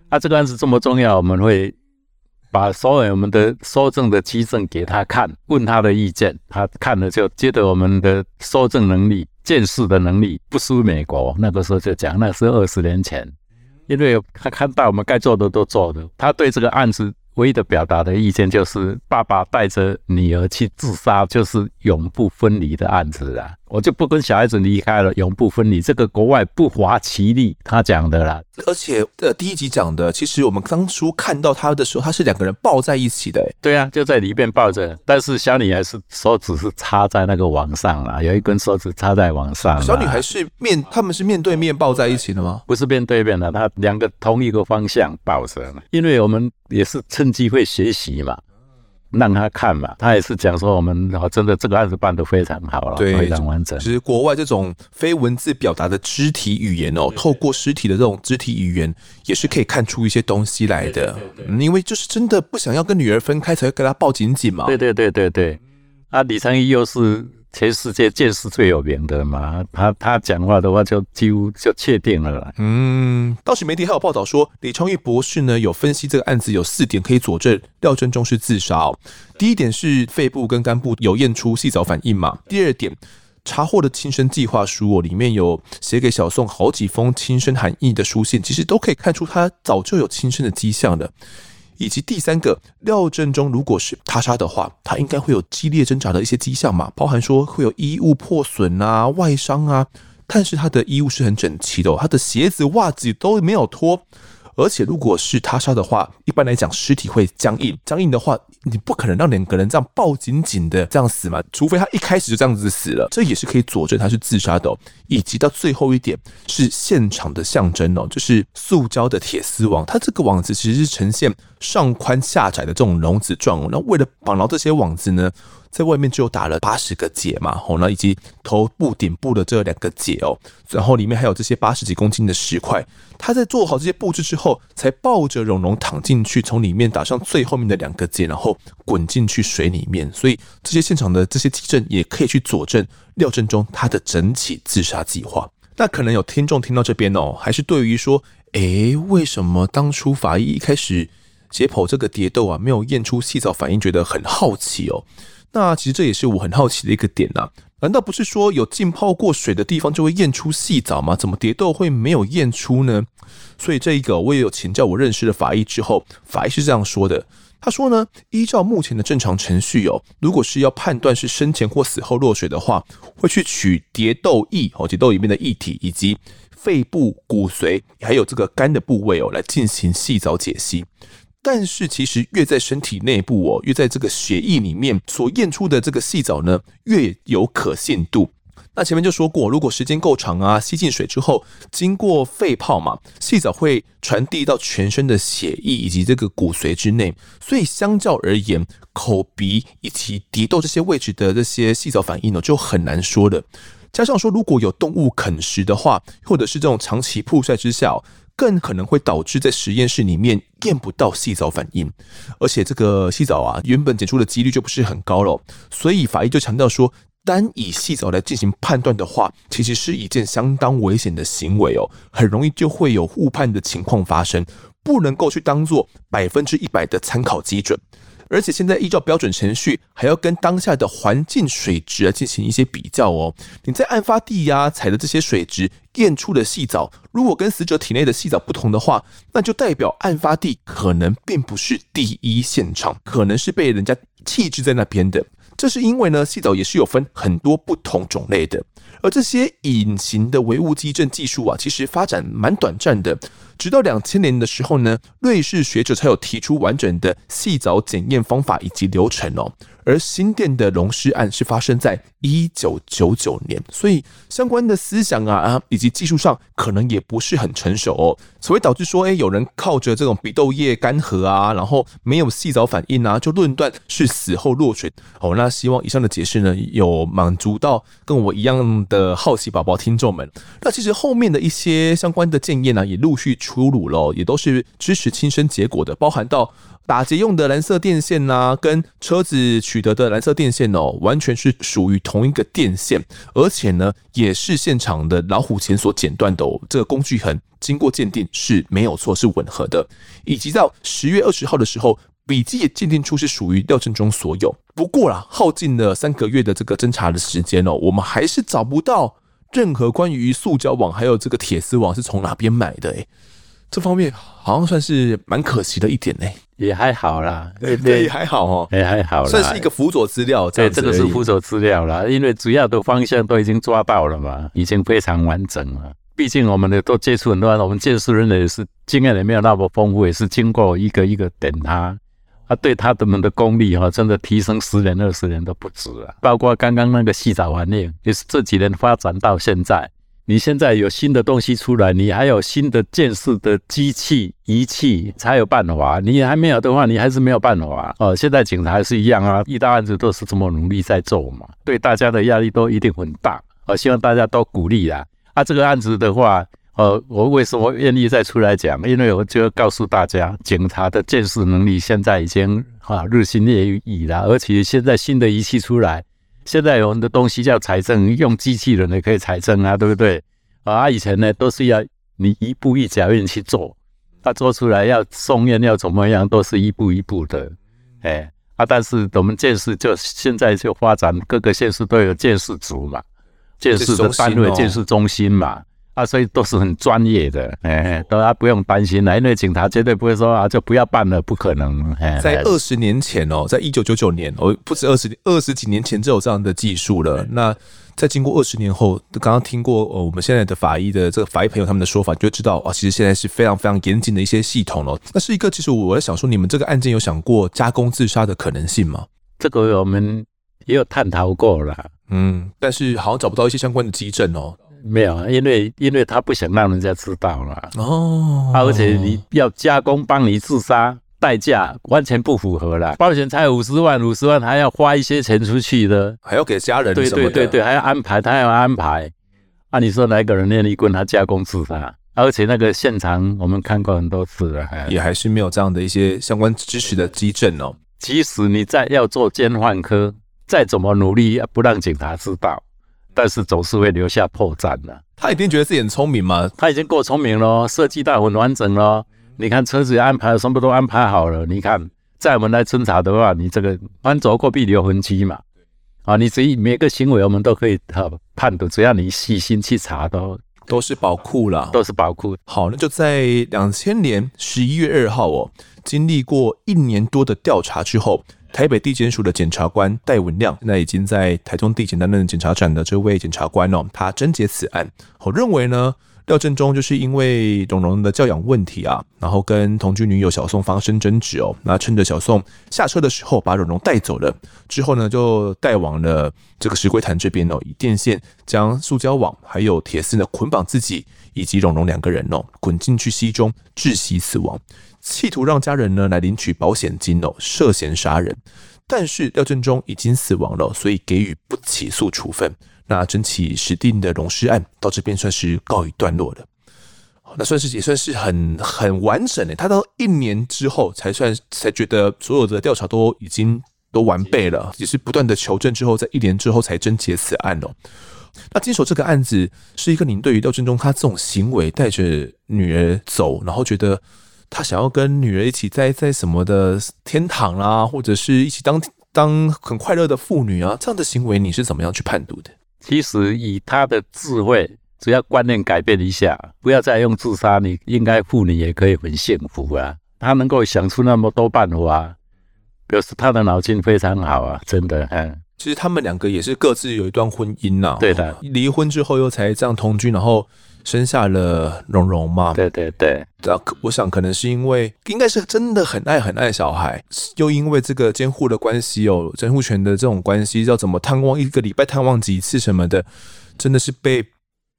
啊，这个案子这么重要，我们会把所有我们的搜证的基证给他看，问他的意见，他看了就觉得我们的搜证能力、见识的能力不输美国。那个时候就讲，那是二十年前，因为他看到我们该做的都做了，他对这个案子。唯一的表达的意见就是，爸爸带着女儿去自杀，就是永不分离的案子了。我就不跟小孩子离开了，永不分离。这个国外不乏其例，他讲的啦。而且，呃，第一集讲的，其实我们当初看到他的时候，他是两个人抱在一起的。对啊，就在里面抱着，但是小女孩是手指是插在那个网上了，有一根手指插在网上。小女孩是面，他们是面对面抱在一起的吗？不是面对面的，他两个同一个方向抱着。因为我们也是趁机会学习嘛。让他看嘛，他也是讲说我们真的这个案子办得非常好了，对，非常完整。其实国外这种非文字表达的肢体语言哦，透过尸体的这种肢体语言，也是可以看出一些东西来的。嗯，因为就是真的不想要跟女儿分开，才会跟她抱紧紧嘛。对对对对对。啊，李昌钰又是全世界鉴识最有名的嘛，他他讲话的话就几乎就确定了啦。嗯，当时媒体还有报道说，李昌钰博士呢有分析这个案子有四点可以佐证廖振中是自杀哦。第一点是肺部跟肝部有验出细藻反应嘛。第二点，查获的亲生计划书哦，里面有写给小宋好几封亲生含义的书信，其实都可以看出他早就有亲生的迹象的。以及第三个，廖振中如果是他杀的话，他应该会有激烈挣扎的一些迹象嘛，包含说会有衣物破损啊、外伤啊，但是他的衣物是很整齐的，他的鞋子、袜子都没有脱。而且，如果是他杀的话，一般来讲，尸体会僵硬。僵硬的话，你不可能让两个人这样抱紧紧的这样死嘛，除非他一开始就这样子死了，这也是可以佐证他是自杀的。以及到最后一点是现场的象征哦，就是塑胶的铁丝网，它这个网子其实是呈现上宽下窄的这种笼子状哦。那为了绑牢这些网子呢，在外面就打了八十个结嘛，哦，那以及头部顶部的这两个结哦，然后里面还有这些八十几公斤的石块。他在做好这些布置之后，才抱着蓉蓉躺进去，从里面打上最后面的两个结，然后滚进去水里面。所以这些现场的这些地震也可以去佐证廖振中他的整起自杀计划。那可能有听众听到这边哦，还是对于说，诶，为什么当初法医一开始解剖这个蝶豆啊，没有验出细藻反应，觉得很好奇哦。那其实这也是我很好奇的一个点呐、难道不是说有浸泡过水的地方就会验出细藻吗？怎么蝶豆会没有验出呢？所以这一个我也有请教我认识的法医之后，法医是这样说的，他说呢，依照目前的正常程序哦，如果是要判断是生前或死后落水的话，会去取蝶豆液哦，蝶豆里面的液体以及肺部骨髓还有这个肝的部位哦，来进行细藻解析。但是其实越在身体内部哦，越在这个血液里面所验出的这个细藻呢，越有可信度。那前面就说过，如果时间够长啊，吸进水之后，经过肺泡嘛，细藻会传递到全身的血液以及这个骨髓之内，所以相较而言，口鼻以及鼻窦这些位置的这些细藻反应呢，就很难说了。加上说，如果有动物啃食的话，或者是这种长期曝晒之下。更可能会导致在实验室里面验不到细藻反应，而且这个细藻啊，原本检出的几率就不是很高了，所以法医就强调说，单以细藻来进行判断的话，其实是一件相当危险的行为哦，很容易就会有误判的情况发生，不能够去当做百分之一百的参考基准。而且现在依照标准程序，还要跟当下的环境水质啊进行一些比较哦。你在案发地呀采的这些水质验出的细藻，如果跟死者体内的细藻不同的话，那就代表案发地可能并不是第一现场，可能是被人家弃置在那边的。这是因为呢，细藻也是有分很多不同种类的，而这些隐形的微物基证技术啊，其实发展蛮短暂的。直到两千年的时候呢，瑞士学者才有提出完整的细藻检验方法以及流程哦。而新店的龙尸案是发生在一九九九年，所以相关的思想啊啊以及技术上可能也不是很成熟哦，所以导致说，哎，有人靠着这种鼻窦液干涸啊，然后没有细藻反应啊，就论断是死后落水哦。那希望以上的解释呢，有满足到跟我一样的好奇宝宝听众们。那其实后面的一些相关的检验呢，也陆续出炉了，也都是支持亲生结果的，包含到。打劫用的蓝色电线呐、跟车子取得的蓝色电线哦，完全是属于同一个电线，而且呢，也是现场的老虎钳所剪断的哦。这个工具痕经过鉴定是没有错，是吻合的。以及到十月二十号的时候，笔迹也鉴定出是属于廖振中所有。不过啦，耗尽了三个月的这个侦查的时间哦，我们还是找不到任何关于塑胶网还有这个铁丝网是从哪边买的诶。这方面好像算是蛮可惜的一点呢。也还好啦，对对，也还好哦，也还好啦，算是一个辅佐资料。对，这个是辅佐资料啦，因为主要的方向都已经抓到了嘛，已经非常完整了。毕竟我们的都接触很多，我们鉴识人也是经验也没有那么丰富，也是经过一个一个点他，他对他的们的功力哈，真的提升十年二十年都不止啊。包括刚刚那个细藻反应，也是这几年发展到现在。你现在有新的东西出来，你还有新的见识的机器仪器才有办法。你还没有的话，你还是没有办法哦。现在警察还是一样啊，一大案子都是这么努力在做嘛，对大家的压力都一定很大。我希望大家都鼓励啦。啊，这个案子的话，呃，我为什么愿意再出来讲？因为我就告诉大家，警察的见识能力现在已经啊日新月异了，而且现在新的仪器出来。现在有很多东西叫财政，用机器人也可以财政啊，对不对？啊，以前呢都是要你一步一脚印去做，他、啊、做出来要送验要怎么样，都是一步一步的，哎，啊，但是我们建市就现在就发展，各个县市都有建市组嘛，建市的单位、建市中心嘛。啊，所以都是很专业的，哎，大家不用担心了，因为警察绝对不会说啊，就不要办了，不可能。在二十年前哦，在一九九九年，哦，不止二十二十几年前就有这样的技术了。那在经过二十年后，刚刚听过呃，我们现在的法医的这个法医朋友他们的说法，就知道啊，其实现在是非常非常严谨的一些系统了。那是一个，其实我在想说，你们这个案件有想过加工自杀的可能性吗？这个我们也有探讨过了，嗯，但是好像找不到一些相关的基证哦。没有，因为因为他不想让人家知道了哦，而且你要加工帮你自杀，代价完全不符合了。保险才五十万，五十万还要花一些钱出去的，还要给家人，对对对对，还要安排，他要安排。啊，你说哪个人愿意跟他加工自杀？而且那个现场我们看过很多次了，也还是没有这样的一些相关知识的基证哦。即使你再要做奸犯科，再怎么努力，不让警察知道。但是总是会留下破绽的。他一定觉得自己很聪明嘛？他已经够聪明了，设计到很完整了。你看车子安排了，什么都安排好了。你看，在我们来侦查的话，你这个翻走过必留痕迹嘛？啊，你只每个行为我们都可以判断，只要你细心去查，都都是宝库啦，都是宝库。好，那就在两千年十一月二号哦，经历过一年多的调查之后。台北地检署的检察官戴文亮，现在已经在台中地检担任检察长的这位检察官哦，他侦结此案，我认为呢，廖振中就是因为蓉蓉的教养问题啊，然后跟同居女友小宋发生争执哦，那趁着小宋下车的时候把蓉蓉带走了，之后呢就带往了这个石龟潭这边哦，以电线将塑胶网还有铁丝呢捆绑自己以及蓉蓉两个人哦，滚进去溪中窒息死亡。企图让家人呢来领取保险金哦，涉嫌杀人，但是廖振中已经死亡了，所以给予不起诉处分。那整起石定的溶尸案到这边算是告一段落了。那算是也算是很很完整的。他到一年之后才算才觉得所有的调查都已经都完备了，也是不断的求证之后，在一年之后才侦结此案哦。那经手这个案子是一个您对于廖振中他这种行为带着女儿走，然后觉得。他想要跟女儿一起在在什么的天堂啊，或者是一起当当很快乐的妇女啊，这样的行为你是怎么样去判读的？其实以他的智慧，只要观念改变一下，不要再用自杀，你应该妇女也可以很幸福啊。他能够想出那么多办法，表示他的脑筋非常好啊，真的。嗯，其实他们两个也是各自有一段婚姻呐、啊，对的，离婚之后又才这样同居，然后。生下了蓉蓉嘛？对对对，我想可能是因为，应该是真的很爱很爱小孩，又因为这个监护的关系哦，监护权的这种关系，要怎么探望一个礼拜探望几次什么的，真的是被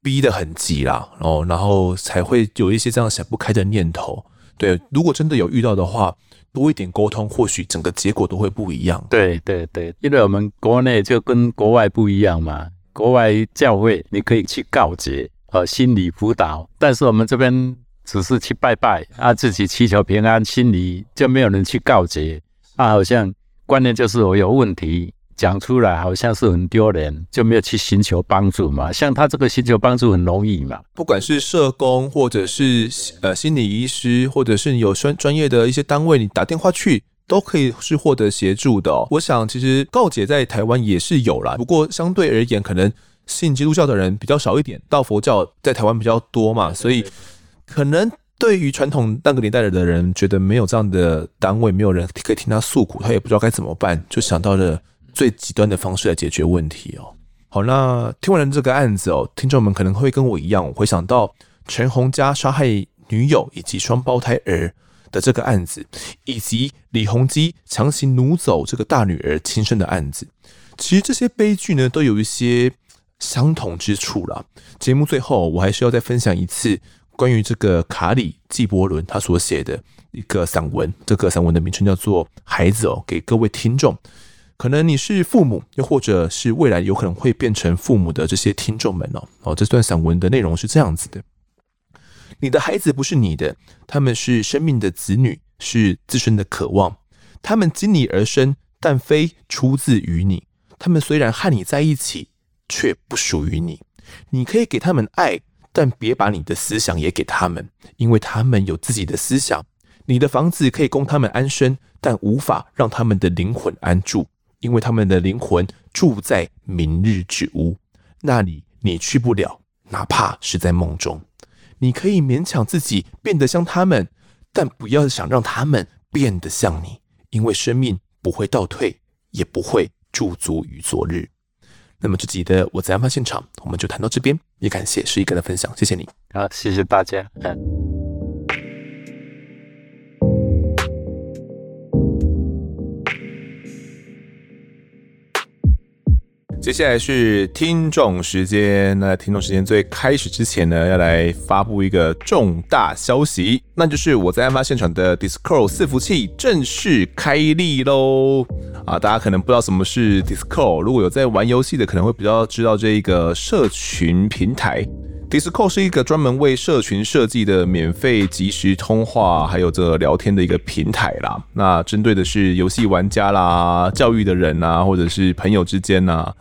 逼得很急啦，哦，然后才会有一些这样想不开的念头。对，如果真的有遇到的话，多一点沟通，或许整个结果都会不一样。对对对，因为我们国内就跟国外不一样嘛，国外教会你可以去告解。呃，心理辅导，但是我们这边只是去拜拜啊，自己祈求平安，心里就没有人去告解啊，好像观念就是我有问题，讲出来好像是很丢脸，就没有去寻求帮助嘛。像他这个寻求帮助很容易嘛，不管是社工，或者是呃心理医师，或者是有专专业的一些单位，你打电话去都可以是获得协助的。我想其实告解在台湾也是有啦，不过相对而言可能。信基督教的人比较少一点，道佛教在台湾比较多嘛，所以可能对于传统那个年代的人，觉得没有这样的单位，没有人可以听他诉苦，他也不知道该怎么办，就想到了最极端的方式来解决问题哦。好，那听完了这个案子哦，听众们可能会跟我一样，回想到陈鸿嘉杀害女友以及双胞胎儿的这个案子，以及李鸿基强行掳走这个大女儿亲生的案子。其实这些悲剧呢，都有一些。相同之处了。节目最后，我还是要再分享一次关于这个卡里纪伯伦他所写的一个散文。这个散文的名称叫做《孩子》哦，给各位听众。可能你是父母，又或者是未来有可能会变成父母的这些听众们哦。哦，这段散文的内容是这样子的：你的孩子不是你的，他们是生命的子女，是自身的渴望。他们经你而生，但非出自于你。他们虽然和你在一起，却不属于你。你可以给他们爱，但别把你的思想也给他们，因为他们有自己的思想。你的房子可以供他们安身，但无法让他们的灵魂安住，因为他们的灵魂住在明日之屋，那里你去不了，哪怕是在梦中。你可以勉强自己变得像他们，但不要想让他们变得像你，因为生命不会倒退，也不会驻足于昨日。那么这集的我在案发现场，我们就谈到这边，也感谢十一哥的分享，谢谢你。好，谢谢大家。嗯接下来是听众时间。那听众时间最开始之前呢，要来发布一个重大消息，那就是我在案发现场的 Discord 伺服器正式开立喽！啊，大家可能不知道什么是 Discord，如果有在玩游戏的，可能会比较知道这一个社群平台。Discord 是一个专门为社群设计的免费即时通话还有这聊天的一个平台啦。那针对的是游戏玩家啦、教育的人啊，或者是朋友之间啊。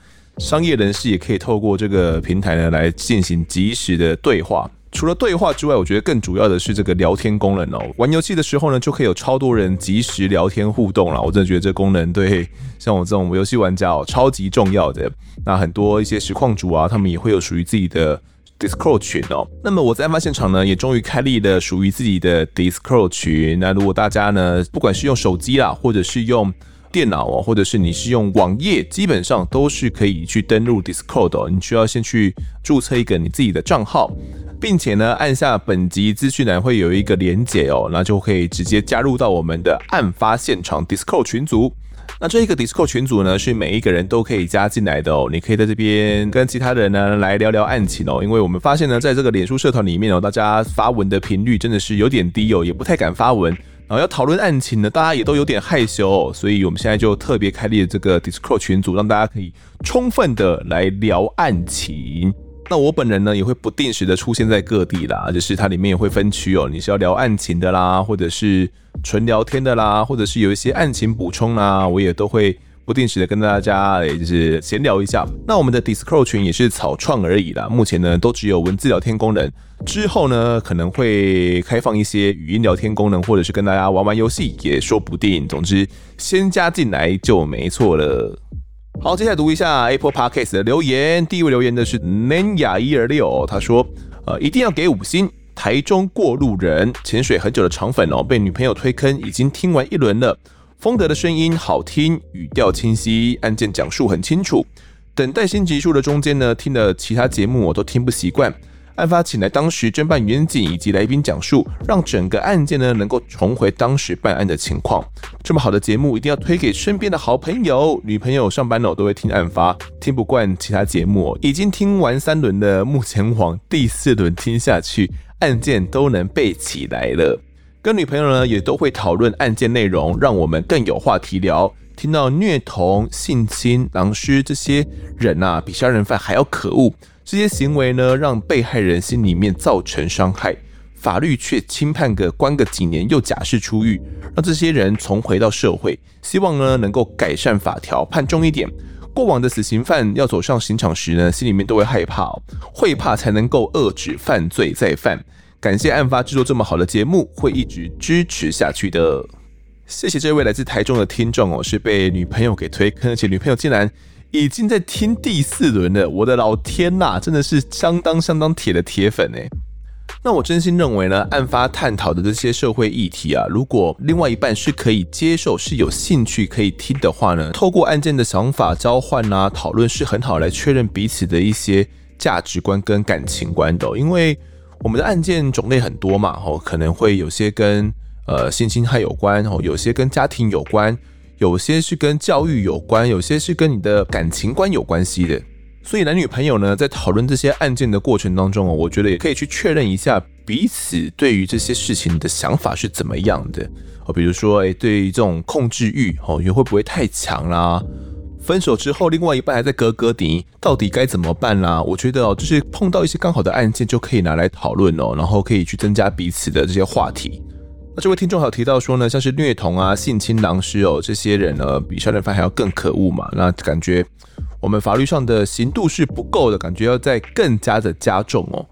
商业人士也可以透过这个平台呢来进行及时的对话。除了对话之外，我觉得更主要的是这个聊天功能哦。玩游戏的时候呢，就可以有超多人即时聊天互动了。我真的觉得这功能对像我这种游戏玩家哦超级重要的。那很多一些实况主啊，他们也会有属于自己的 Discord 群哦。那么我在案发现场呢，也终于开立了属于自己的 Discord 群。那如果大家呢，不管是用手机啦，或者是用电脑哦，或者是你是用网页，基本上都是可以去登录 Discord 哦。你需要先去注册一个你自己的账号，并且呢，按下本集资讯栏会有一个连结哦，那就可以直接加入到我们的案发现场 Discord 群组。那这一个 Discord 群组呢，是每一个人都可以加进来的哦。你可以在这边跟其他人呢来聊聊案情哦。因为我们发现呢，在这个脸书社团里面哦，大家发文的频率真的是有点低哦，也不太敢发文。然后要讨论案情呢，大家也都有点害羞，所以我们现在就特别开立这个 Discord 群组，让大家可以充分的来聊案情。那我本人呢，也会不定时的出现在各地啦，就是它里面也会分区哦，你是要聊案情的啦，或者是纯聊天的啦，或者是有一些案情补充啦，我也都会。不定时的跟大家，也就是闲聊一下。那我们的 Discord 群也是草创而已啦，目前呢都只有文字聊天功能，之后呢可能会开放一些语音聊天功能，或者是跟大家玩玩游戏也说不定。总之，先加进来就没错了。好，接下来读一下 Apple Podcast 的留言。第一位留言的是 Nanya 一二六，他说：呃，一定要给五星。台中过路人，潜水很久的肠粉哦，被女朋友推坑，已经听完一轮了。丰德的声音好听，语调清晰，案件讲述很清楚。等待新集数的中间呢，听了其他节目我都听不习惯。案发起来，当时侦办员警以及来宾讲述，让整个案件呢能够重回当时办案的情况。这么好的节目，一定要推给身边的好朋友、女朋友上班了都会听案发，听不惯其他节目，已经听完三轮的，目前往第四轮听下去，案件都能背起来了。跟女朋友呢也都会讨论案件内容，让我们更有话题聊。听到虐童、性侵、狼师这些人呐、啊，比杀人犯还要可恶。这些行为呢，让被害人心里面造成伤害，法律却轻判个关个几年又假释出狱，让这些人重回到社会。希望呢能够改善法条，判重一点。过往的死刑犯要走上刑场时呢，心里面都会害怕，会怕才能够遏止犯罪再犯。感谢案发制作这么好的节目，会一直支持下去的。谢谢这位来自台中的听众哦，是被女朋友给推坑，而且女朋友竟然已经在听第四轮了。我的老天呐，真的是相当相当铁的铁粉哎。那我真心认为呢，案发探讨的这些社会议题啊，如果另外一半是可以接受、是有兴趣可以听的话呢，透过案件的想法交换啊，讨论是很好来确认彼此的一些价值观跟感情观的，因为。我们的案件种类很多嘛，吼，可能会有些跟呃性侵害有关，吼，有些跟家庭有关，有些是跟教育有关，有些是跟你的感情观有关系的。所以男女朋友呢，在讨论这些案件的过程当中哦，我觉得也可以去确认一下彼此对于这些事情的想法是怎么样的。哦，比如说，诶，对于这种控制欲，哦，也会不会太强啦？分手之后，另外一半还在哥哥底，到底该怎么办啦？我觉得哦，就是碰到一些刚好的案件，就可以拿来讨论哦，然后可以去增加彼此的这些话题。那这位听众还有提到说呢，像是虐童啊、性侵狼师哦，这些人呢比杀人犯还要更可恶嘛。那感觉我们法律上的刑度是不够的，感觉要再更加的加重哦。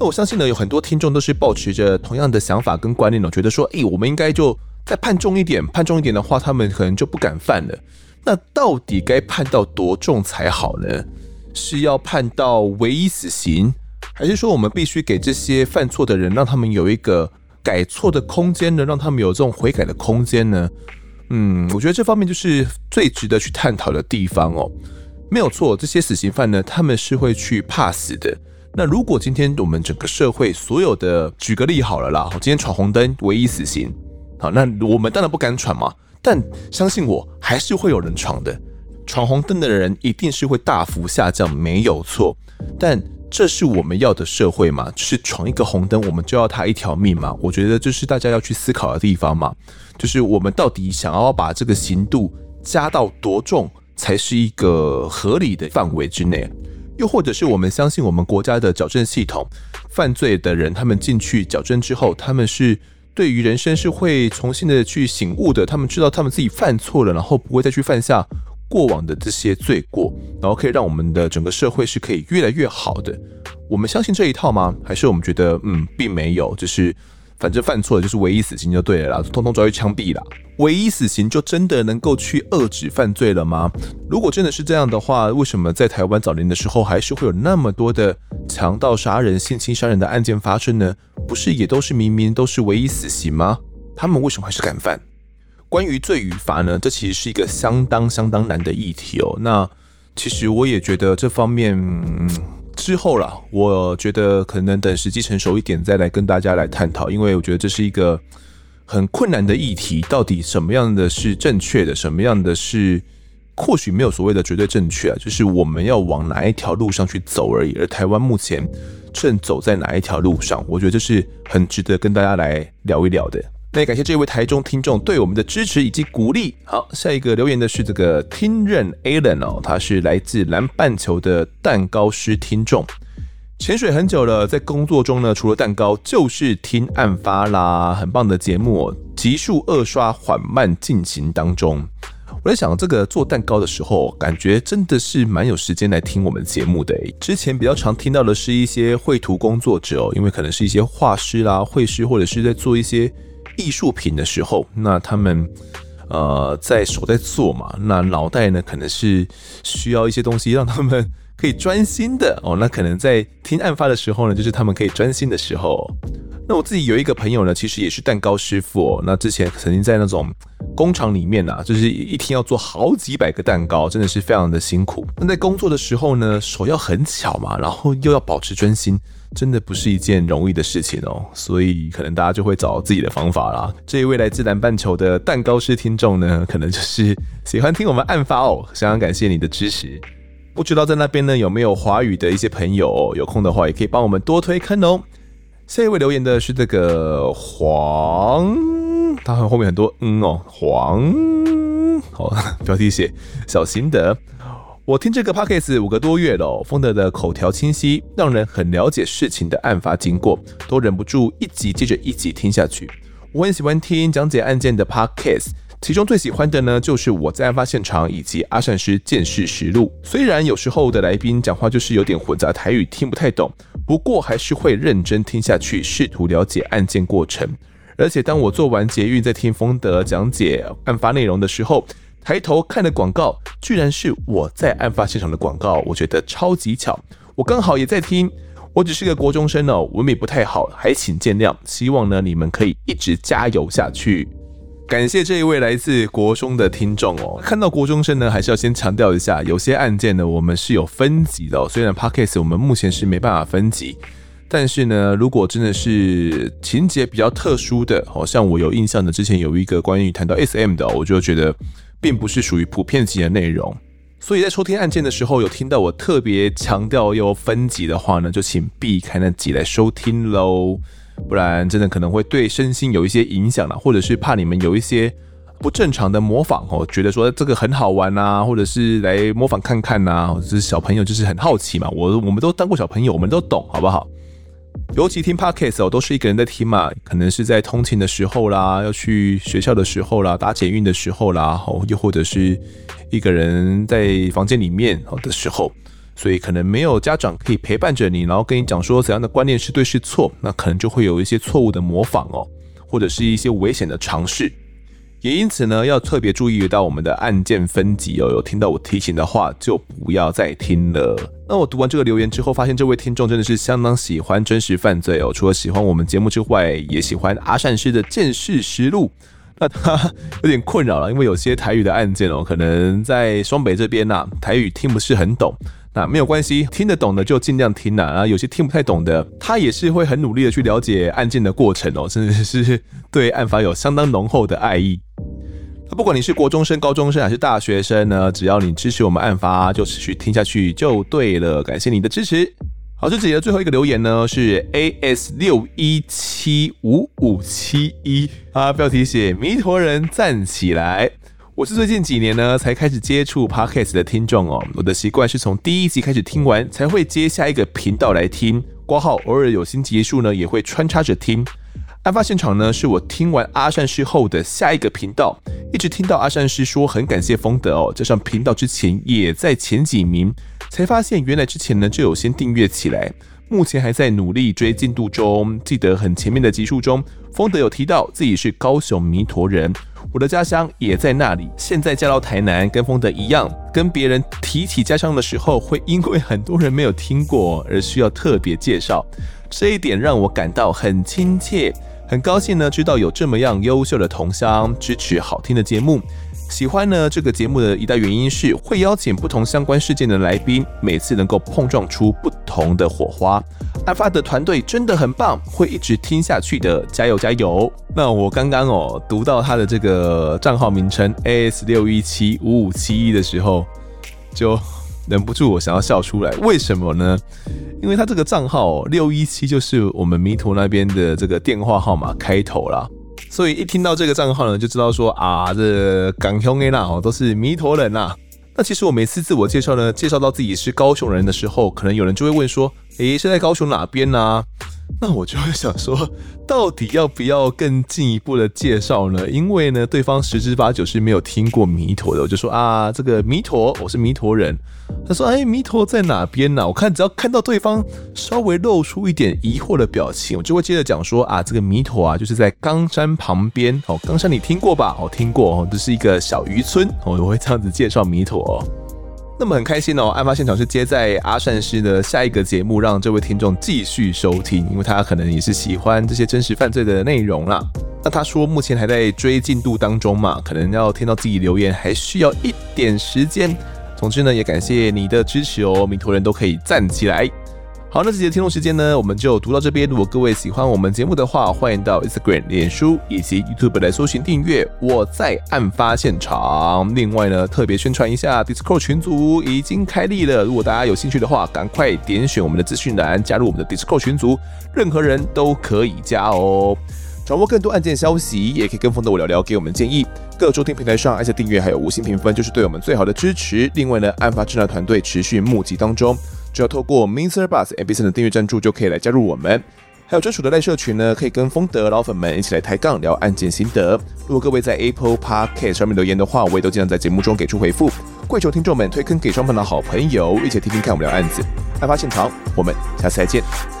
那我相信呢，有很多听众都是抱持着同样的想法跟观念哦，觉得说，诶，我们应该就再判重一点，判重一点的话，他们可能就不敢犯了。那到底该判到多重才好呢？是要判到唯一死刑，还是说我们必须给这些犯错的人，让他们有一个改错的空间呢？让他们有这种悔改的空间呢？嗯，我觉得这方面就是最值得去探讨的地方哦。没有错，这些死刑犯呢，他们是会去怕死的。那如果今天我们整个社会所有的，举个例好了啦，今天闯红灯唯一死刑，好，那我们当然不敢闯嘛。但相信我，还是会有人闯的。闯红灯的人一定是会大幅下降，没有错。但这是我们要的社会吗？就是闯一个红灯，我们就要他一条命吗？我觉得这是大家要去思考的地方嘛。就是我们到底想要把这个刑度加到多重，才是一个合理的范围之内？又或者是我们相信我们国家的矫正系统，犯罪的人他们进去矫正之后，他们是对于人生是会重新的去醒悟的，他们知道他们自己犯错了，然后不会再去犯下过往的这些罪过，然后可以让我们的整个社会是可以越来越好的。我们相信这一套吗？还是我们觉得嗯，并没有，就是。反正犯错了就是唯一死刑就对了啦，通通抓去枪毙啦。唯一死刑就真的能够去遏止犯罪了吗？如果真的是这样的话，为什么在台湾早年的时候还是会有那么多的强盗杀人、性侵杀人的案件发生呢？不是也都是明明都是唯一死刑吗？他们为什么还是敢犯？关于罪与罚呢？这其实是一个相当相当难的议题哦。那其实我也觉得这方面。嗯之后啦，我觉得可能等时机成熟一点再来跟大家来探讨，因为我觉得这是一个很困难的议题。到底什么样的是正确的，什么样的是或许没有所谓的绝对正确啊？就是我们要往哪一条路上去走而已。而台湾目前正走在哪一条路上？我觉得这是很值得跟大家来聊一聊的。那也感谢这位台中听众对我们的支持以及鼓励。好，下一个留言的是这个听任 Alan 哦，他是来自南半球的蛋糕师听众，潜水很久了，在工作中呢，除了蛋糕就是听案发啦，很棒的节目哦，集数二刷缓慢进行当中。我在想，这个做蛋糕的时候，感觉真的是蛮有时间来听我们节目的。之前比较常听到的是一些绘图工作者哦，因为可能是一些画师啦、绘师，或者是在做一些。艺术品的时候，那他们呃在手在做嘛，那脑袋呢可能是需要一些东西让他们可以专心的哦。那可能在听案发的时候呢，就是他们可以专心的时候。那我自己有一个朋友呢，其实也是蛋糕师傅。那之前曾经在那种工厂里面啊，就是一天要做好几百个蛋糕，真的是非常的辛苦。那在工作的时候呢，手要很巧嘛，然后又要保持专心。真的不是一件容易的事情哦，所以可能大家就会找自己的方法啦。这一位来自南半球的蛋糕师听众呢，可能就是喜欢听我们案发哦，想要感谢你的支持。不知道在那边呢有没有华语的一些朋友，有空的话也可以帮我们多推坑哦。下一位留言的是这个黄，他后面很多嗯哦，黄，好，标题写小心的。我听这个 podcast 五个多月了哦，丰德的口条清晰，让人很了解事情的案发经过，都忍不住一集接着一集听下去。我很喜欢听讲解案件的 podcast，其中最喜欢的呢就是我在案发现场以及阿善师见识实录。虽然有时候的来宾讲话就是有点混杂台语，听不太懂，不过还是会认真听下去，试图了解案件过程。而且当我做完捷运在听丰德讲解案发内容的时候，抬头看的广告，居然是我在案发现场的广告，我觉得超级巧。我刚好也在听，我只是个国中生哦，文笔不太好，还请见谅。希望呢你们可以一直加油下去。感谢这一位来自国中的听众哦。看到国中生呢，还是要先强调一下，有些案件呢我们是有分级的。虽然 Podcast 我们目前是没办法分级，但是呢，如果真的是情节比较特殊的，好像我有印象的，之前有一个关于谈到 SM 的，我就觉得。并不是属于普遍级的内容，所以在收听案件的时候，有听到我特别强调要分级的话呢，就请避开那集来收听喽，不然真的可能会对身心有一些影响了，或者是怕你们有一些不正常的模仿哦，觉得说这个很好玩啊，或者是来模仿看看呐，或者是小朋友就是很好奇嘛，我我们都当过小朋友，我们都懂，好不好？尤其听 Podcast 哦，都是一个人在听嘛，可能是在通勤的时候啦，要去学校的时候啦，搭捷运的时候啦，哦，又或者是一个人在房间里面哦的时候，所以可能没有家长可以陪伴着你，然后跟你讲说怎样的观念是对是错，那可能就会有一些错误的模仿哦，或者是一些危险的尝试。也因此呢，要特别注意到我们的案件分级哦。有听到我提醒的话，就不要再听了。那我读完这个留言之后，发现这位听众真的是相当喜欢真实犯罪哦。除了喜欢我们节目之外，也喜欢阿善师的鉴识实录。那他有点困扰了，因为有些台语的案件哦，可能在双北这边呐、台语听不是很懂。那没有关系，听得懂的就尽量听呐。啊，有些听不太懂的，他也是会很努力的去了解案件的过程哦，甚至是对案发有相当浓厚的爱意。不管你是国中生、高中生还是大学生呢，只要你支持我们案发，就持续听下去就对了。感谢你的支持。好，这集的最后一个留言呢是 AS 六一七五五七一啊，标题写弥陀人站起来。我是最近几年呢才开始接触 Podcast 的听众哦，我的习惯是从第一集开始听完，才会接下一个频道来听。挂号偶尔有新集数呢，也会穿插着听。案发现场呢，是我听完阿善师后的下一个频道，一直听到阿善师说很感谢丰德哦，加上频道之前也在前几名，才发现原来之前呢就有先订阅起来，目前还在努力追进度中。记得很前面的集数中，丰德有提到自己是高雄弥陀人，我的家乡也在那里。现在嫁到台南，跟丰德一样，跟别人提起家乡的时候，会因为很多人没有听过而需要特别介绍，这一点让我感到很亲切。很高兴呢，知道有这么样优秀的同乡支持好听的节目。喜欢呢这个节目的一大原因是会邀请不同相关事件的来宾，每次能够碰撞出不同的火花。案发的团队真的很棒，会一直听下去的，加油加油！那我刚刚哦读到他的这个账号名称 AS 六一七五五七一的时候，就。忍不住，我想要笑出来。为什么呢？因为他这个账号六一七就是我们弥陀那边的这个电话号码开头啦。所以一听到这个账号呢，就知道说啊，这港兄 A 啦哦，都是弥陀人呐。那其实我每次自我介绍呢，介绍到自己是高雄人的时候，可能有人就会问说，诶，是在高雄哪边呢？那我就会想说，到底要不要更进一步的介绍呢？因为呢，对方十之八九是没有听过弥陀的。我就说啊，这个弥陀，我是弥陀人。他说，哎，弥陀在哪边呢？我看只要看到对方稍微露出一点疑惑的表情，我就会接着讲说啊，这个弥陀啊，就是在冈山旁边。哦，冈山你听过吧？哦，听过哦，这是一个小渔村。哦，我会这样子介绍弥陀。那么很开心哦，案发现场是接在阿善师的下一个节目，让这位听众继续收听，因为他可能也是喜欢这些真实犯罪的内容啦。那他说目前还在追进度当中嘛，可能要听到自己留言还需要一点时间。总之呢，也感谢你的支持哦，弥陀人都可以站起来。好，那这节的听众时间呢，我们就读到这边。如果各位喜欢我们节目的话，欢迎到 Instagram、脸书以及 YouTube 来搜寻订阅。我在案发现场。另外呢，特别宣传一下 Discord 群组已经开立了。如果大家有兴趣的话，赶快点选我们的资讯栏，加入我们的 Discord 群组，任何人都可以加哦。掌握更多案件消息，也可以跟风的我聊聊，给我们建议。各收听平台上按下订阅，还有五星评分，就是对我们最好的支持。另外呢，案发侦查团队持续募集当中。只要透过 Mr. Bus MBC 的订阅赞助，就可以来加入我们。还有专属的赖社群呢，可以跟风德老粉们一起来抬杠聊案件心得。如果各位在 Apple Podcast 上面留言的话，我也都尽量在节目中给出回复。跪求听众们推坑给双方的好朋友，一起听听看我们聊案子。案发现场，我们下次再见。